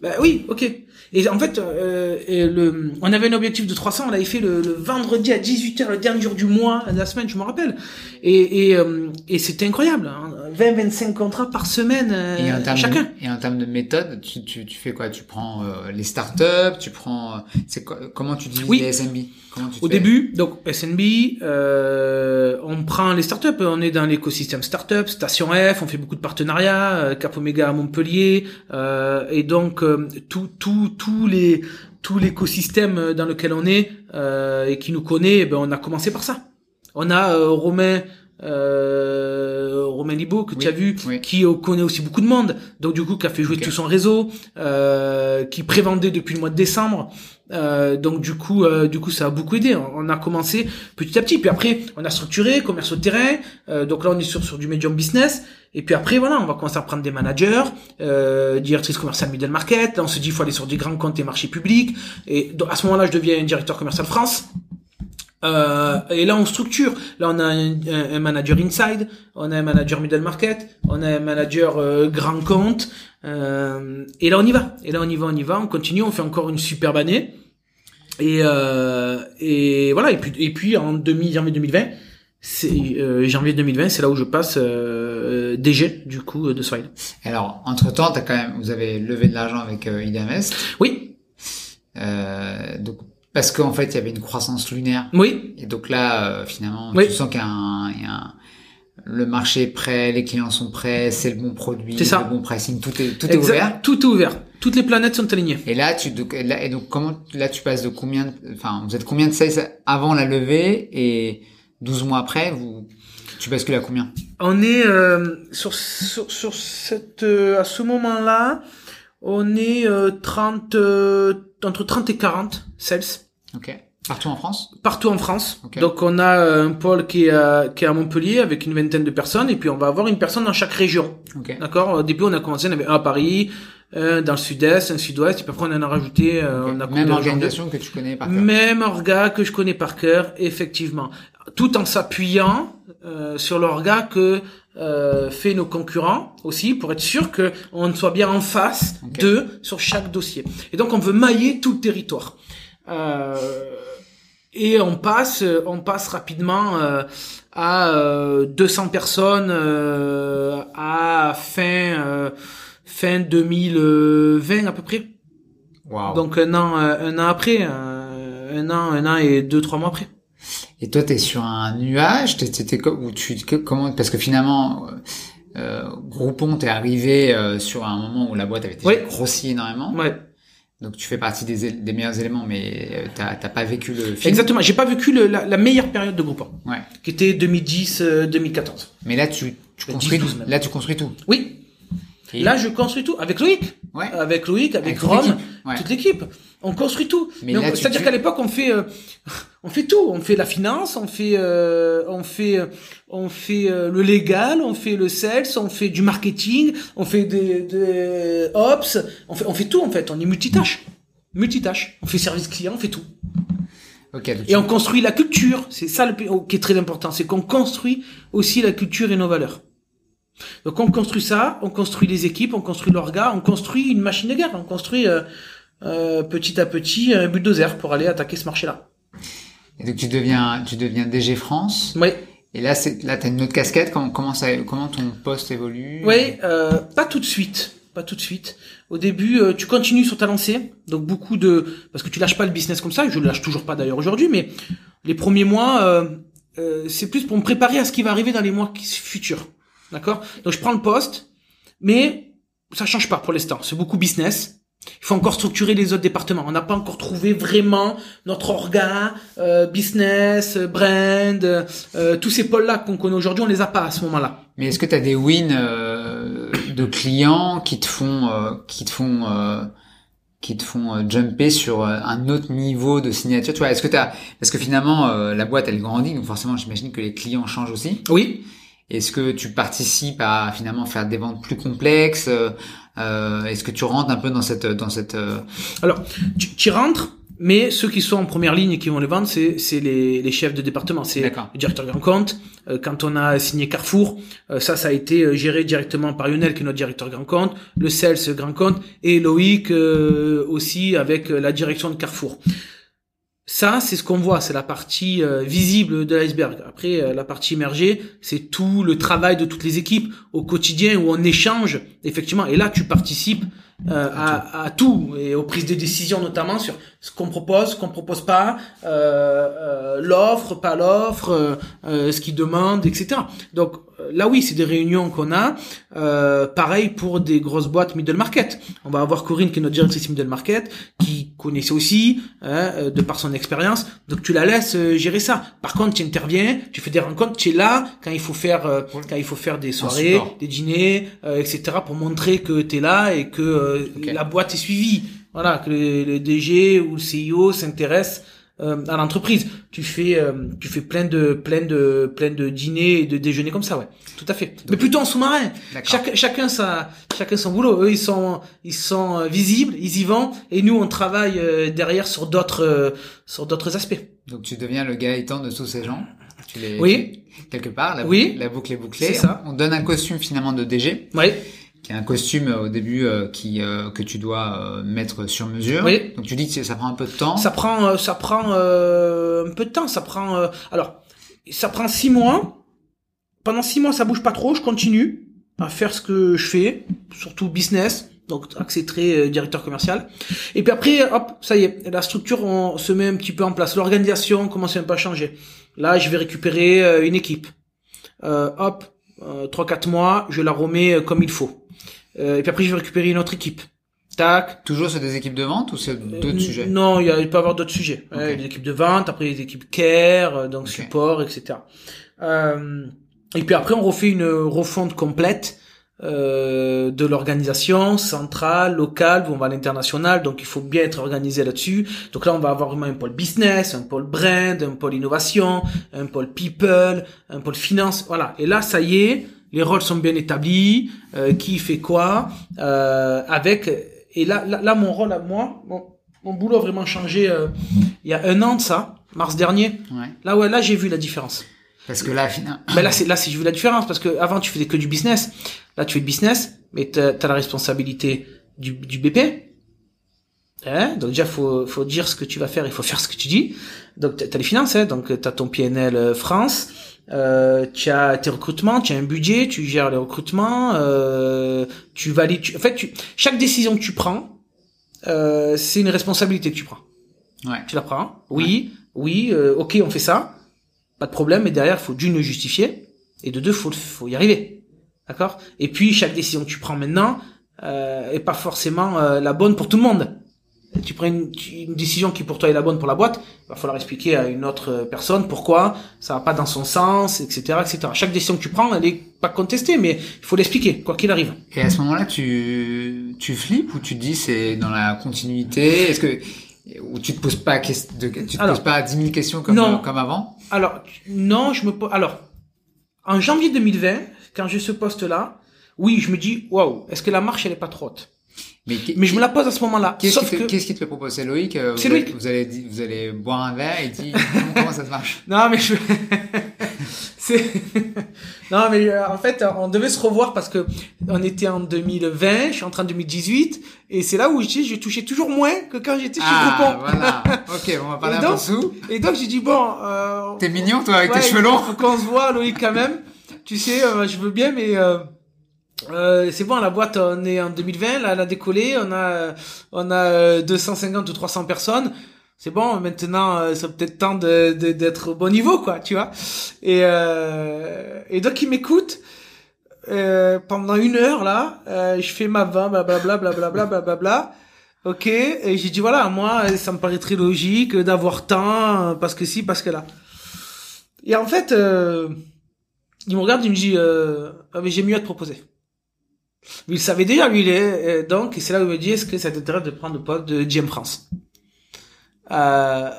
Ben oui, ok. Et en fait, euh, et le, on avait un objectif de 300, on l'avait fait le, le vendredi à 18h, le dernier jour du mois, de la semaine, je me rappelle. Et, et, euh, et c'était incroyable. Hein. 20-25 contrats par semaine euh, Et chacun. de, et en termes de méthode, tu, tu, tu fais quoi? Tu prends euh, les startups, tu prends, euh, c'est comment tu divises Oui. les SMB Comment tu Au fais? début, donc euh, on prend les startups, on est dans l'écosystème startup, Station F, on fait beaucoup de partenariats, Cap Omega à Montpellier, euh, et donc euh, tout, tout, tous les tout l'écosystème dans lequel on est euh, et qui nous connaît, eh ben on a commencé par ça. On a euh, Romain euh, Romain Libo que tu as vu, oui. qui euh, connaît aussi beaucoup de monde, donc du coup qui a fait jouer tout son réseau, euh, qui prévendait depuis le mois de décembre. Euh, donc du coup, euh, du coup, ça a beaucoup aidé. On a commencé petit à petit, puis après, on a structuré commerce au terrain. Euh, donc là, on est sur sur du medium business. Et puis après, voilà, on va commencer à prendre des managers, euh, directrice commerciale middle market. Là, on se dit, il faut aller sur des grands comptes et marchés publics. Et à ce moment-là, je deviens un directeur commercial France. Euh, et là, on structure. Là, on a un, un- un manager inside, on a un manager middle market, on a un manager euh, grand compte. Euh, et là, on y va. Et là, on y va, on y va. On continue. On fait encore une superbe année. Et, euh, et voilà. Et puis, et puis en demi janvier 2020, c'est euh, janvier 2020, c'est là où je passe euh, DG du coup euh, de Swile. Alors, entre temps, t'as quand même, vous avez levé de l'argent avec euh, Idamest, Oui, euh, donc parce qu'en fait, il y avait une croissance lunaire. oui, Et donc là, euh, finalement, Oui. tu sens qu'il y a un, il y a un- le marché est prêt, les clients sont prêts, c'est le bon produit, C'est ça. le bon pricing, tout est tout est ouvert. Tout est ouvert. Toutes les planètes sont alignées. Et là, tu donc, et là, et donc comment là tu passes de combien, de- enfin vous êtes combien de sales avant la levée et 12 mois après, vous tu bascules à combien? On est euh, sur, sur sur cette euh, à ce moment-là, on est euh, 30 euh, entre 30 et 40 sales Ok. Partout en France partout en France. Ok. Donc on a euh, un pôle qui est à, qui est à Montpellier avec une vingtaine de personnes et puis on va avoir une personne dans chaque région. Ok. D'accord? Au début on a commencé, on avait un à Paris, un dans le sud-est, un sud-ouest et puis après on en a rajouté. euh, on a Même organisation que tu connais par cœur. Même orga que je connais par cœur, effectivement. Tout en s'appuyant euh, sur l'orga que euh, fait nos concurrents aussi, pour être sûr que on soit bien en face d'eux sur chaque dossier. Et donc on veut mailler tout le territoire. Euh, et on passe, on passe rapidement euh, à euh, 200 personnes euh, à fin euh, fin 2020 à peu près. Waouh. Donc un an, euh, un an après, euh, un an, un an et deux, trois mois après. Et toi, t'es sur un nuage, co- ou tu, comment, parce que finalement, euh, euh, Groupon, t'es arrivé euh, sur un moment où la boîte avait déjà Oui. grossi énormément. Ouais. Donc tu fais partie des, des meilleurs éléments, mais euh, t'as, pas vécu le film? Exactement. J'ai pas vécu le- la, la meilleure période de Groupon, Ouais. qui était 2010-2014. Mais là, tu, tu construis 10-12 tout. même. Là, tu construis tout. Oui. Et- Là, je construis tout avec Loïc, ouais. avec Loïc, avec, Avec toute Rome, l'équipe. Ouais. toute l'équipe. On construit tout. Mais Mais c'est-à-dire tu- qu'à l'époque, on fait, euh, on fait tout. On fait la finance, on fait, euh, on fait, on fait euh, le légal, on fait le sales, on fait du marketing, on fait des, des ops, on fait, on fait tout en fait. On est multitâche, multitâche. On fait service client, on fait tout. Ok. donc Et on construit la culture. C'est ça le, qui est très important. C'est qu'on construit aussi la culture et nos valeurs. Donc on construit ça, on construit les équipes, on construit l'orga, on construit une machine de guerre, on construit euh, euh, petit à petit un bulldozer pour aller attaquer ce marché-là. Et donc tu deviens, tu deviens DG France. Oui, Et là, c'est, là, t'as une autre casquette. Comment, comment ça, comment ton poste évolue? Oui, euh, pas tout de suite, pas tout de suite. Au début, euh, tu continues sur ta lancée, donc beaucoup de, parce que tu lâches pas le business comme ça, je le lâche toujours pas d'ailleurs aujourd'hui, mais les premiers mois, euh, euh, c'est plus pour me préparer à ce qui va arriver dans les mois qui- futurs, d'accord? Donc je prends le poste, mais ça change pas pour l'instant. C'est beaucoup business. Il faut encore structurer les autres départements. On n'a pas encore trouvé vraiment notre orga, euh, business, euh, brand, euh, tous ces pôles-là qu'on connaît aujourd'hui, on les a pas à ce moment-là. Mais est-ce que tu as des wins euh, de clients qui te font euh, qui te font euh, qui te font euh, jumper sur euh, un autre niveau de signature? Tu vois, est-ce que tu parce que finalement euh, la boîte elle grandit donc forcément j'imagine que les clients changent aussi. Oui. Est-ce que tu participes à finalement faire des ventes plus complexes euh, Est-ce que tu rentres un peu dans cette dans cette Alors, tu, tu rentres mais ceux qui sont en première ligne et qui vont les vendre, c'est, c'est les, les chefs de département, c'est le directeur grand compte. Euh, quand on a signé Carrefour, euh, ça, ça a été euh, géré directement par Lionel, qui est notre directeur grand compte, le sales grand compte, et Loïc aussi avec la direction de Carrefour. Ça, c'est ce qu'on voit, c'est la partie visible de l'iceberg. Après, la partie émergée, c'est tout le travail de toutes les équipes au quotidien où on échange, effectivement. Et là, tu participes euh, à, à, tout et aux prises de décision notamment sur ce qu'on propose, ce qu'on propose pas, euh, euh, l'offre, pas l'offre, euh, ce qu'ils demandent, etc. Donc là oui, c'est des réunions qu'on a. pareil pour des grosses boîtes middle market. On va avoir Corinne qui est notre directrice middle market, qui connaissait aussi hein, de par son expérience. Donc tu la laisses gérer ça. Par contre, tu interviens, tu fais des rencontres, tu es là quand il faut faire quand il faut faire des soirées, des dîners, etc. pour montrer que tu es là et que la boîte est suivie. Voilà, que le, DG ou le CEO s'intéresse euh, à l'entreprise. Tu fais, euh, tu fais plein de, plein de, plein de dîners et de déjeuners comme ça, ouais. Tout à fait. Mais plutôt en sous-marin. chacun sa, chacun son boulot. Eux, ils sont, ils sont euh, visibles, ils y vont, et nous, on travaille derrière sur d'autres, sur d'autres aspects. Donc tu deviens le Gaëtan de tous ces gens. Tu les, oui. quelque part, la, oui. la boucle est bouclée. C'est ça. On donne un costume finalement de DG. Oui qui est un costume euh, au début euh, qui euh, que tu dois mettre sur mesure. Oui. Donc tu dis que ça prend un peu de temps. Ça prend ça prend un peu de temps. Ça prend alors ça prend six mois. Pendant six mois ça bouge pas trop. Je continue à faire ce que je fais, surtout business. Donc accès très directeur commercial. Et puis après hop ça y est la structure on se met un petit peu en place. L'organisation commence un peu à changer. Là je vais récupérer une équipe. hop trois quatre mois je la remets comme il faut euh, et puis après, je vais récupérer une autre équipe. Tac. Toujours sur des équipes de vente ou c'est d'autres euh, sujets? Non, il, y a, il peut y avoir d'autres sujets. Okay. des équipes de vente, après des équipes care, euh, donc support, etc. Euh, et puis après, on refait une refonte complète euh, de l'organisation centrale, locale, on va à l'international, donc il faut bien être organisé là-dessus. Donc là, on va avoir vraiment un pôle business, un pôle brand, un pôle innovation, un pôle people, un pôle finance, voilà. Et là, ça y est, les rôles sont bien établis, euh, qui fait quoi, euh, avec et là, là, mon rôle à moi, mon, mon boulot a vraiment changé euh, il y a un an de ça, mars dernier. Ouais. Là ouais, là j'ai vu la différence. Parce que là, finalement... Ben là c'est là c'est j'ai vu la différence parce que avant tu faisais que du business, là tu fais du business, mais t'as as la responsabilité du, du BP. Hein? Donc déjà faut faut dire ce que tu vas faire, il faut faire ce que tu dis. Donc t'as les finances, hein, donc t'as ton PNL euh, France euh, tu as tes recrutements, tu as un budget, tu gères les recrutements, euh, tu valides. Tu, en fait, tu, chaque décision que tu prends, euh, c'est une responsabilité que tu prends. Ouais. Tu la prends. Oui, oui, euh, ok, on fait ça, pas de problème. Mais derrière, il faut d'une le justifier et de deux, faut faut y arriver. D'accord? Et puis chaque décision que tu prends maintenant euh, est pas forcément euh, la bonne pour tout le monde tu prends une, décision qui pour toi est la bonne pour la boîte, il va falloir expliquer à une autre personne pourquoi ça va pas dans son sens, etc., etc. Chaque décision que tu prends, elle est pas contestée, mais il faut l'expliquer, quoi qu'il arrive. Et à ce moment-là, tu, tu flippes ou tu te dis c'est dans la continuité? Est-ce que ou tu te poses pas tu te poses pas 10 000 questions comme non. comme avant? Alors non, je me pose. Alors en janvier 2020, quand j'ai ce poste-là, oui, je me dis waouh, est-ce que la marche elle est pas trop haute? Mais, mais, je me la pose à ce moment-là. Qu'est-ce qui, te, qu'est-ce qui te fait proposer Loïc euh, C'est Loïc. Vous allez, vous allez boire un verre et dire comment ça se marche? Non, mais je... c'est non, mais euh, en fait, on devait se revoir parce que on était en 2020, je suis en train de 2018, et c'est là où je dis, je touchais toujours moins que quand j'étais chez ah, Groupon. voilà. Ok, on va parler donc, un peu sous. Et donc j'ai dit bon. Euh, T'es mignon toi avec ouais, tes cheveux longs. Faut qu'on se voit, Loïc quand même. tu sais, euh, je veux bien, mais. Euh, euh, c'est bon, la boîte, on est en 2020, là, elle a décollé, on a, on a 250 ou 300 personnes. C'est bon, maintenant, euh, c'est peut-être temps de, d'être au bon niveau, quoi, tu vois. Et, euh, et donc, il m'écoute. Euh, pendant une heure, là, euh, je fais ma vin, blablabla, blablabla, blablabla. Ok, et j'ai dit, voilà, moi, ça me paraît très logique d'avoir temps, parce que si, parce que là. Et en fait, il me regarde, il me dit, ah, mais j'ai mieux à te proposer. Il savait déjà, lui, il est, donc, c'est là où il me dit, est-ce que ça t'intéresse de prendre le poste de GM France? Euh,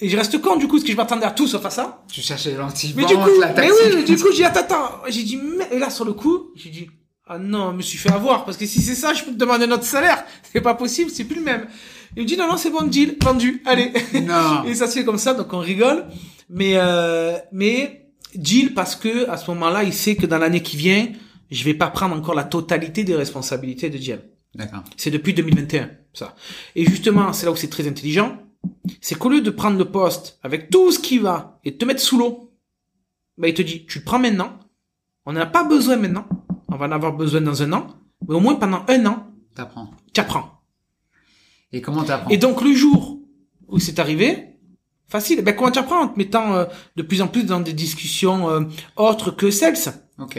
Et je reste con du coup, parce que je m'attendais à tout sauf à ça. Tu cherchais les lentilles Mais du coup, la mais oui, du coup, j'ai dit, attends, attends. J'ai dit, mais, et là, sur le coup, j'ai dit, ah non, je me suis fait avoir, parce que si c'est ça, je peux te demander notre salaire. C'est pas possible, c'est plus le même. Il me dit, non, non, c'est bon, deal, vendu, allez. Non. Et ça se fait comme ça, donc on rigole. Mais, euh, mais, deal, parce que, à ce moment-là, il sait que dans l'année qui vient, je vais pas prendre encore la totalité des responsabilités de GM. D'accord. C'est depuis 2021, ça. Et justement, c'est là où c'est très intelligent. C'est qu'au lieu de prendre le poste avec tout ce qui va et de te mettre sous l'eau, bah, il te dit, tu le prends maintenant. On n'en a pas besoin maintenant. On va en avoir besoin dans un an. Mais au moins pendant un an, T'apprends. tu apprends. Et comment t'apprends? Et donc, le jour où c'est arrivé, facile. Ben, comment tu apprends? En te mettant euh, de plus en plus dans des discussions euh, autres que sales.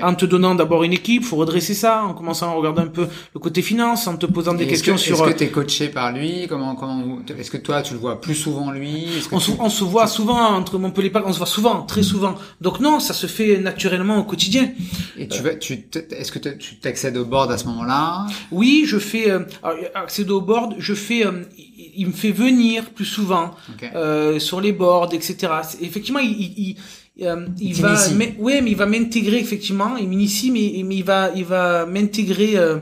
En te donnant d'abord une équipe, faut redresser ça, en commençant à regarder un peu le côté finance, en te posant des questions que, sur... Est-ce euh, que t'es coaché par lui? Comment comment Est-ce que toi tu le vois plus souvent lui? Que On tu- se, on se voit souvent entre Montpellier Paris, on se voit souvent, très souvent. Donc non, ça se fait naturellement au quotidien. Et tu vas, tu, est-ce que tu t'accèdes au board à ce moment-là? Oui, je fais euh, alors, accéder au board, je fais, euh, il, il me fait venir plus souvent euh, sur les boards, etc. Effectivement, il, il, euh, il Il va, mais, ouais, mais il va m'intégrer effectivement. Il m'initie, mais, mais il va, il va m'intégrer. euh,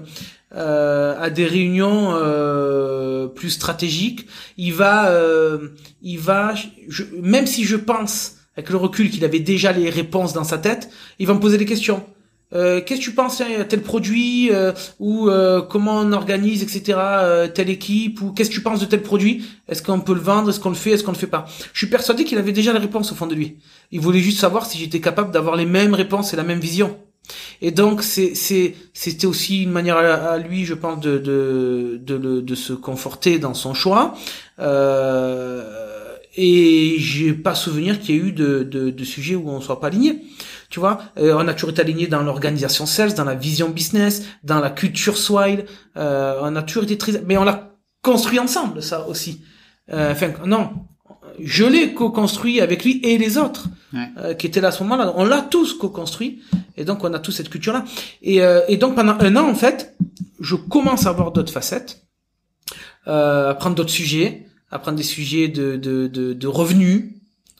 euh, à des réunions euh, plus stratégiques, il va, euh, il va, je, même si je pense avec le recul qu'il avait déjà les réponses dans sa tête, il va me poser des questions. Euh, Qu'est-ce que tu penses à tel produit euh, ou euh, comment on organise, etc. euh, telle équipe ou qu'est-ce que tu penses de tel produit? Est-ce qu'on peut le vendre? Est-ce qu'on le fait? Est-ce qu'on le fait pas? Je suis persuadé qu'il avait déjà les réponses au fond de lui. Il voulait juste savoir si j'étais capable d'avoir les mêmes réponses et la même vision. Et donc c'est c'était aussi une manière à, lui, je pense, de de de se conforter dans son choix. Euh, et j'ai pas souvenir qu'il y ait eu de, de, de sujets où on soit pas aligné. Tu vois, Euh, on a toujours été aligné dans l'organisation sales, dans la vision business, dans la culture swile. Euh, on a toujours été très, mais on l'a construit ensemble, ça aussi. Euh, Enfin, non, je l'ai co-construit avec lui et les autres Ouais. euh, qui étaient là à ce moment-là. On l'a tous co-construit et donc on a tous cette culture-là. Et, euh, et donc pendant un an, en fait, je commence à avoir d'autres facettes, euh, à prendre d'autres sujets, à prendre des sujets de, de, de, de revenus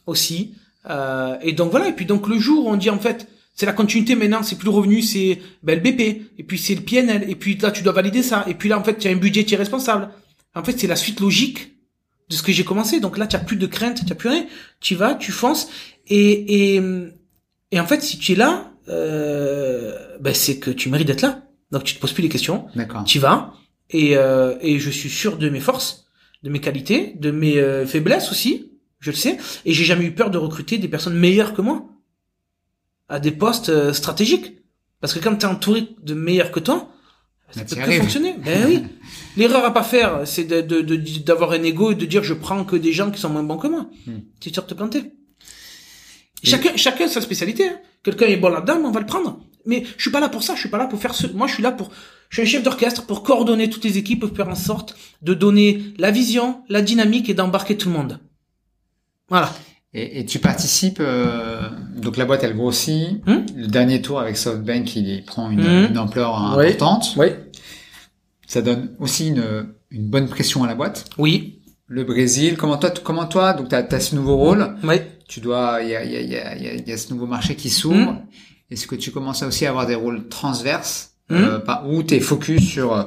aussi. Euh, et donc voilà. Et puis donc le jour où on dit en fait, c'est la continuité maintenant, c'est plus le revenu, c'est ben, le BP, et puis c'est le PNL, et puis là tu dois valider ça, et puis là en fait tu as un budget, tu es responsable. En fait c'est la suite logique de ce que j'ai commencé. Donc là tu as plus de crainte, tu as plus rien. Tu vas, tu fonces, et, et, et en fait si tu es là, euh, ben, c'est que tu mérites d'être là. Donc tu te poses plus les questions, tu vas, et, euh, et je suis sûr de mes forces, de mes qualités, de mes euh, faiblesses aussi, je le sais, et j'ai jamais eu peur de recruter des personnes meilleures que moi à des postes euh, stratégiques. Parce que quand tu es entouré de meilleurs que toi, ça peut que fonctionner. Ben oui. L'erreur à pas faire, c'est de, de, de- d'avoir un ego et de dire je prends que des gens qui sont moins bons que moi. Hmm. Tu es sûr de te planter. Chacun, chacun sa spécialité. hein. Quelqu'un est bon là-dedans, on va le prendre. Mais je suis pas là pour ça. Je suis pas là pour faire ce. Moi, je suis là pour. Je suis un chef d'orchestre pour coordonner toutes les équipes, pour faire en sorte de donner la vision, la dynamique et d'embarquer tout le monde. Voilà. Et, et tu participes. euh, donc la boîte elle grossit. Hmm? Le dernier tour avec SoftBank il prend une, Hmm? une ampleur importante. Oui. Ça donne aussi une, une bonne pression à la boîte. Oui. Le Brésil. Comment toi, comment toi donc t'as as ce nouveau rôle? Oui. Tu dois. Il y a, y, a, y, a, y a- ce nouveau marché qui s'ouvre. Hmm? Est-ce que tu commences à aussi avoir des rôles transverses? Hmm? euh, où t'es focus sur euh,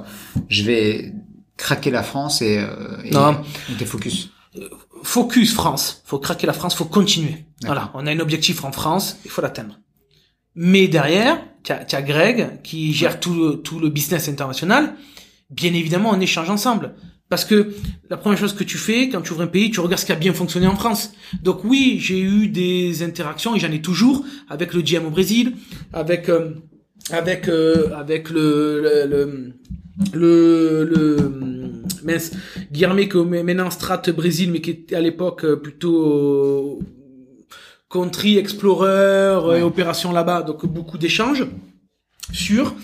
je vais craquer la France et, euh, et Non. t'es focus? Focus France. Faut craquer la France, faut continuer. Voilà. On a un objectif en France, il faut l'atteindre. Mais derrière, tu as, tu as Greg qui gère tout, le, tout le business international. Bien évidemment, on échange ensemble. Parce que la première chose que tu fais quand tu ouvres un pays, tu regardes ce qui a bien fonctionné en France. Donc oui, j'ai eu des interactions et j'en ai toujours avec le GM au Brésil, avec euh, avec euh, avec le le le, le, le- mince, Guillerme qui est maintenant Strat Brésil, mais qui était à l'époque euh, plutôt country explorer Ouais. et opération là-bas, donc beaucoup d'échanges sur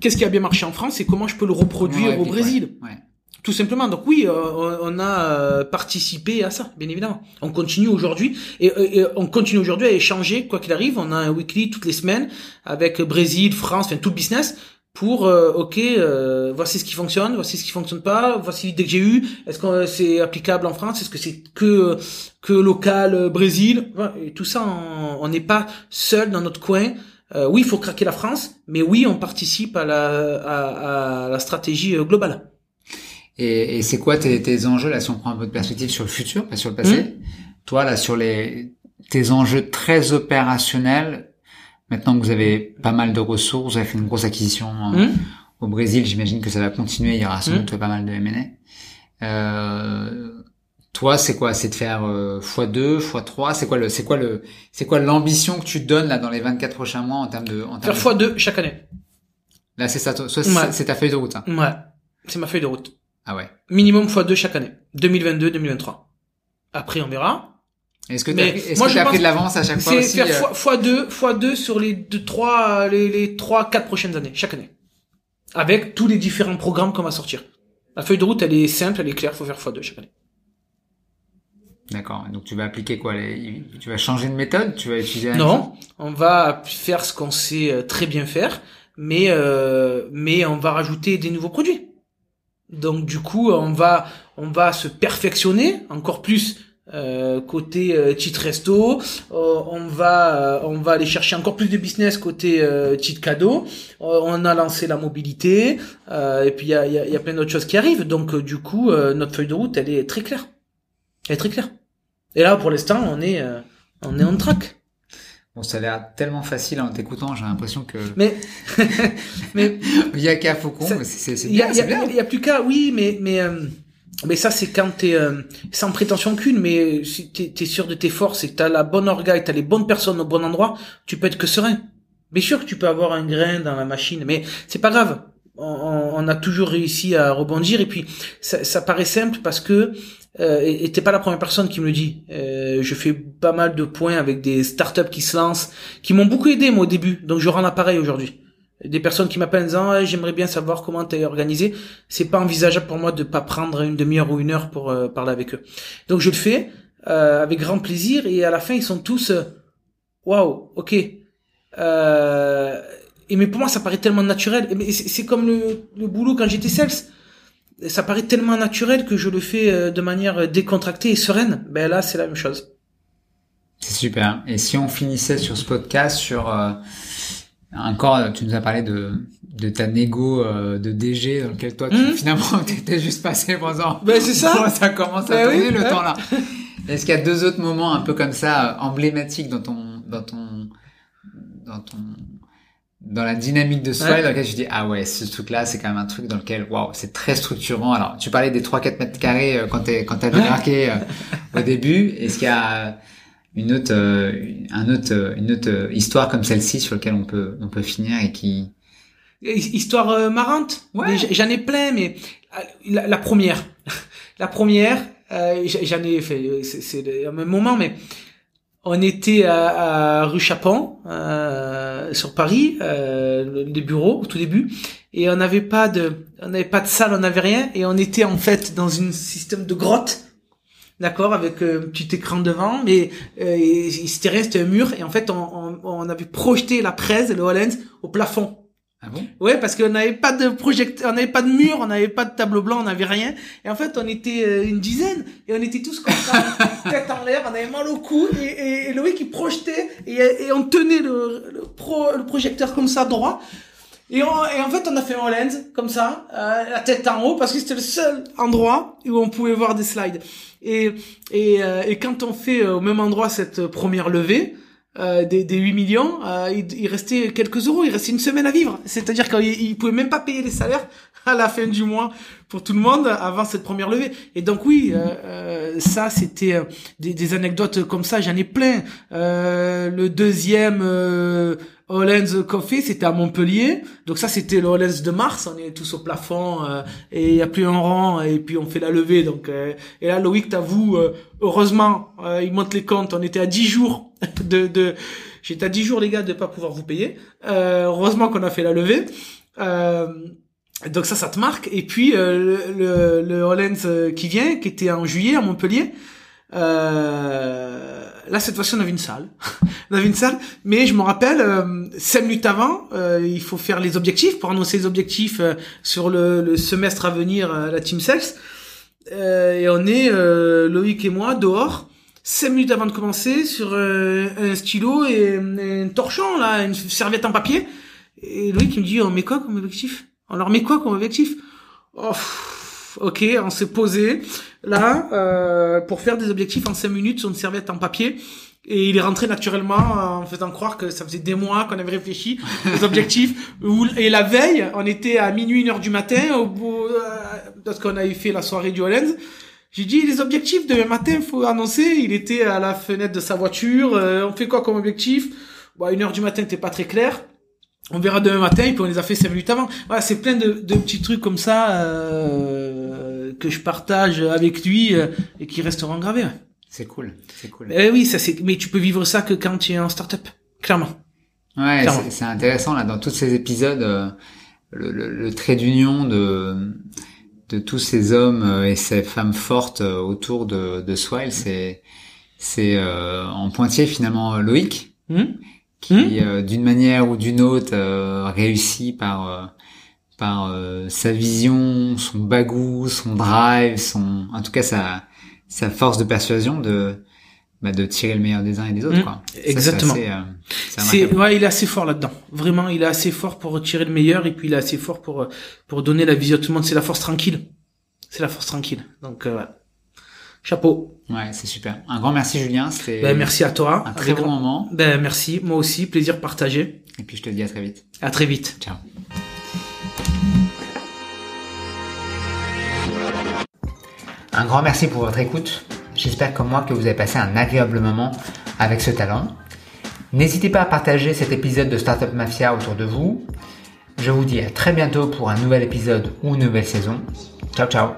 qu'est-ce qui a bien marché en France et comment je peux le reproduire Ouais, au Brésil. ouais. Tout simplement. Donc oui, euh, on a euh, participé à ça, bien évidemment. On continue aujourd'hui et, et- et on continue aujourd'hui à échanger quoi qu'il arrive. On a un weekly toutes les semaines avec Brésil, France, enfin tout le business pour euh, ok euh, voici ce qui fonctionne voici ce qui fonctionne pas voici l'idée que j'ai eue est-ce que c'est applicable en France est-ce que c'est que que local euh, Brésil et tout ça on n'est pas seul dans notre coin. Euh, oui il faut craquer la France mais oui on participe à la à, à la stratégie euh, globale. Et, et c'est quoi tes, tes enjeux là si on prend un peu de perspective sur le futur, pas sur le passé? Mmh. Toi là sur les tes enjeux très opérationnels, maintenant que vous avez pas mal de ressources, vous avez fait une grosse acquisition euh, Hum au Brésil, j'imagine que ça va continuer, il y aura sans Mmh. doute pas mal de M&A. Euh, toi, c'est quoi? C'est de faire euh, x2, x3 C'est quoi le c'est quoi le c'est quoi l'ambition que tu te donnes là dans les 24 prochains mois en termes de en termes faire de- fois deux chaque année Là, c'est ça Ouais. c'est- ta feuille de route hein. ouais c'est ma feuille de route Ah ouais. minimum fois deux chaque année 2022 2023 après on verra Est-ce que tu pense pris de l'avance à chaque fois C'est faire euh, fois, fois deux, fois deux sur les deux, trois, les, les trois, quatre prochaines années, chaque année. Avec tous les différents programmes qu'on va sortir. La feuille de route, elle est simple, elle est claire, faut faire fois deux chaque année. D'accord. Donc tu vas appliquer quoi les... Tu vas changer de méthode Tu vas utiliser Non, on va faire ce qu'on sait euh, très bien faire, mais euh, mais on va rajouter des nouveaux produits. Donc du coup, on va on va se perfectionner encore plus euh, côté euh, titre resto. Euh, on va euh, on va aller chercher encore plus de business côté euh, titre cadeau. Euh, on a lancé la mobilité euh, et puis il y a, y, a, y a plein d'autres choses qui arrivent. Donc euh, du coup, euh, notre feuille de route, elle est très claire. Elle est très claire. Et là, pour l'instant, on est euh, on est on track. Bon, ça a l'air tellement facile en t'écoutant, j'ai l'impression que Mais mais il y a qu'à Faucon, c'est il y a, bien, il y, c'est bien. a, il y a plus qu'à oui mais mais euh, mais ça c'est quand t'es euh, sans prétention qu'une mais si t'es es sûr de tes forces et que t'as la bonne orga et t'as les bonnes personnes au bon endroit tu peux être que serein bien sûr que tu peux avoir un grain dans la machine mais c'est pas grave on, on- a toujours réussi à rebondir et puis ça, ça paraît simple parce que euh, et t'es pas la première personne qui me le dit. Euh, je fais pas mal de points avec des startups qui se lancent, qui m'ont beaucoup aidé moi au début. Donc je rends l'appareil aujourd'hui des personnes qui m'appellent en disant Ah, j'aimerais bien savoir comment t'es organisé. C'est pas envisageable pour moi de pas prendre une demi-heure ou une heure pour euh, parler avec eux. Donc je le fais euh, avec grand plaisir et à la fin ils sont tous euh, waouh ok. Euh, et mais pour moi ça paraît tellement naturel. Mais c'est comme le, boulot quand j'étais sales. Ça paraît tellement naturel que je le fais euh, de manière décontractée et sereine. Ben là c'est la même chose. C'est super. Et si on finissait sur ce podcast sur encore, tu nous as parlé de de ta négo euh, de DG dans lequel toi tu, Mhm. finalement t'étais juste passé pendant. ben c'est ça Bon, ça commence à Ben tourner oui, le temps là. Est-ce qu'il y a deux autres moments un peu comme ça euh, emblématiques dans ton dans ton dans ton dans la dynamique de Swile Ouais. dans lequel tu dis ah ouais ce truc là c'est quand même un truc dans lequel waouh c'est très structurant alors tu parlais des 3-4 mètres carrés euh, quand t'es quand t'as débarqué euh, au début est-ce qu'il y a une autre euh, un autre euh, une autre euh, histoire comme celle-ci sur laquelle on peut on peut finir et qui Histoire marrante? Ouais. J'en ai plein, mais la, la première, la première, euh, j'en ai fait. C'est c'est le même moment, mais on était à, à rue Chapon, euh, sur Paris, euh, les bureaux au tout début, et on n'avait pas de, on n'avait pas de salle, on n'avait rien, et on était en fait dans une système de grotte. D'accord, avec euh, un petit écran devant, mais euh, il s'était resté un mur, et en fait, on, on, on avait projeté la presse, le HoloLens, au plafond. ah bon? Ouais, parce qu'on n'avait pas de projecteur, on n'avait pas de mur, on n'avait pas de tableau blanc, on n'avait rien. Et en fait, on était euh, une dizaine et on était tous comme ça, tête en l'air, on avait mal au cou et, et, et Loïc il projetait et, et on tenait le, le, pro, le projecteur comme ça droit. Et, on- et en fait, on a fait un lens comme ça, euh, la tête en haut, parce que c'était le seul endroit où on pouvait voir des slides. Et, et, euh, et quand on fait euh, au même endroit cette première levée, euh, des, des 8 millions, euh, il, il restait quelques euros, il restait une semaine à vivre. C'est-à-dire qu'il il pouvait même pas payer les salaires à la fin du mois pour tout le monde avant cette première levée. Et donc oui, euh, euh, ça c'était des, des anecdotes comme ça, j'en ai plein. Le deuxième Hollands Coffee, c'était à Montpellier. Donc ça c'était le Hollands de mars, on est tous au plafond euh, et il y a plus un rang et puis on fait la levée. Donc euh, et là Loïc t'avoue, euh, heureusement, euh, il monte les comptes, on était à 10 jours de, de j'étais à 10 jours les gars de pas pouvoir vous payer. Euh, heureusement qu'on a fait la levée. Euh, donc ça, ça te marque. Et puis le, le, le Hollands qui vient, qui était en juillet à Montpellier, Euh, là, cette fois-ci, on avait une salle. on avait une salle, mais je me rappelle, euh, cinq minutes avant, euh, il faut faire les objectifs pour annoncer les objectifs euh, sur le, semestre à venir à la Team Sex. et on est Loïc et moi dehors, cinq minutes avant de commencer, sur un stylo et, un torchon là, une serviette en papier. Et Loïc il me dit, on met quoi comme objectif? On leur met quoi comme objectif? Oh, Ok, on s'est posé là euh, pour faire des objectifs en 5 minutes sur une serviette en papier. Et il est rentré naturellement en faisant croire que ça faisait des mois qu'on avait réfléchi aux objectifs. Et la veille, on était à minuit, une heure du matin, au bout, euh, parce qu'on avait fait la soirée du Hollands. J'ai dit les objectifs demain matin, faut annoncer. Il était à la fenêtre de sa voiture. Euh, on fait quoi comme objectif? Bon, une heure du matin, t'es pas très clair on verra demain matin, et puis on les a fait cinq minutes avant. Voilà, c'est plein de, de, petits trucs comme ça euh, que je partage avec lui euh, et qui resteront gravés. C'est cool, c'est cool. Eh oui, ça c'est. Mais tu peux vivre ça que quand tu es en start-up, clairement. Ouais, c'est intéressant là dans tous ces épisodes, euh, le, le, le, trait d'union de de tous ces hommes euh, et ces femmes fortes autour de, de Swile, c'est c'est en pointier finalement Loïc. Mmh qui, hmm euh, d'une manière ou d'une autre, euh, réussit par euh, par sa vision, son bagou, son drive, son, en tout cas sa sa force de persuasion de bah, de tirer le meilleur des uns et des autres. Hmm. Quoi. Exactement. C'est ouais, il est assez fort là-dedans. Vraiment, il est assez fort pour tirer le meilleur et puis il est assez fort pour pour donner la vision à tout le monde. C'est la force tranquille. C'est la force tranquille. Donc euh, chapeau. Ouais, c'est super. Un grand merci Julien, c'était ben, merci à toi. Un très bon moment. Ben merci, moi aussi, plaisir partagé. Et puis je te dis à très vite. À très vite. Ciao. Un grand merci pour votre écoute. J'espère comme moi que vous avez passé un agréable moment avec ce talent. N'hésitez pas à partager cet épisode de Startup Mafia autour de vous. Je vous dis à très bientôt pour un nouvel épisode ou une nouvelle saison. Ciao ciao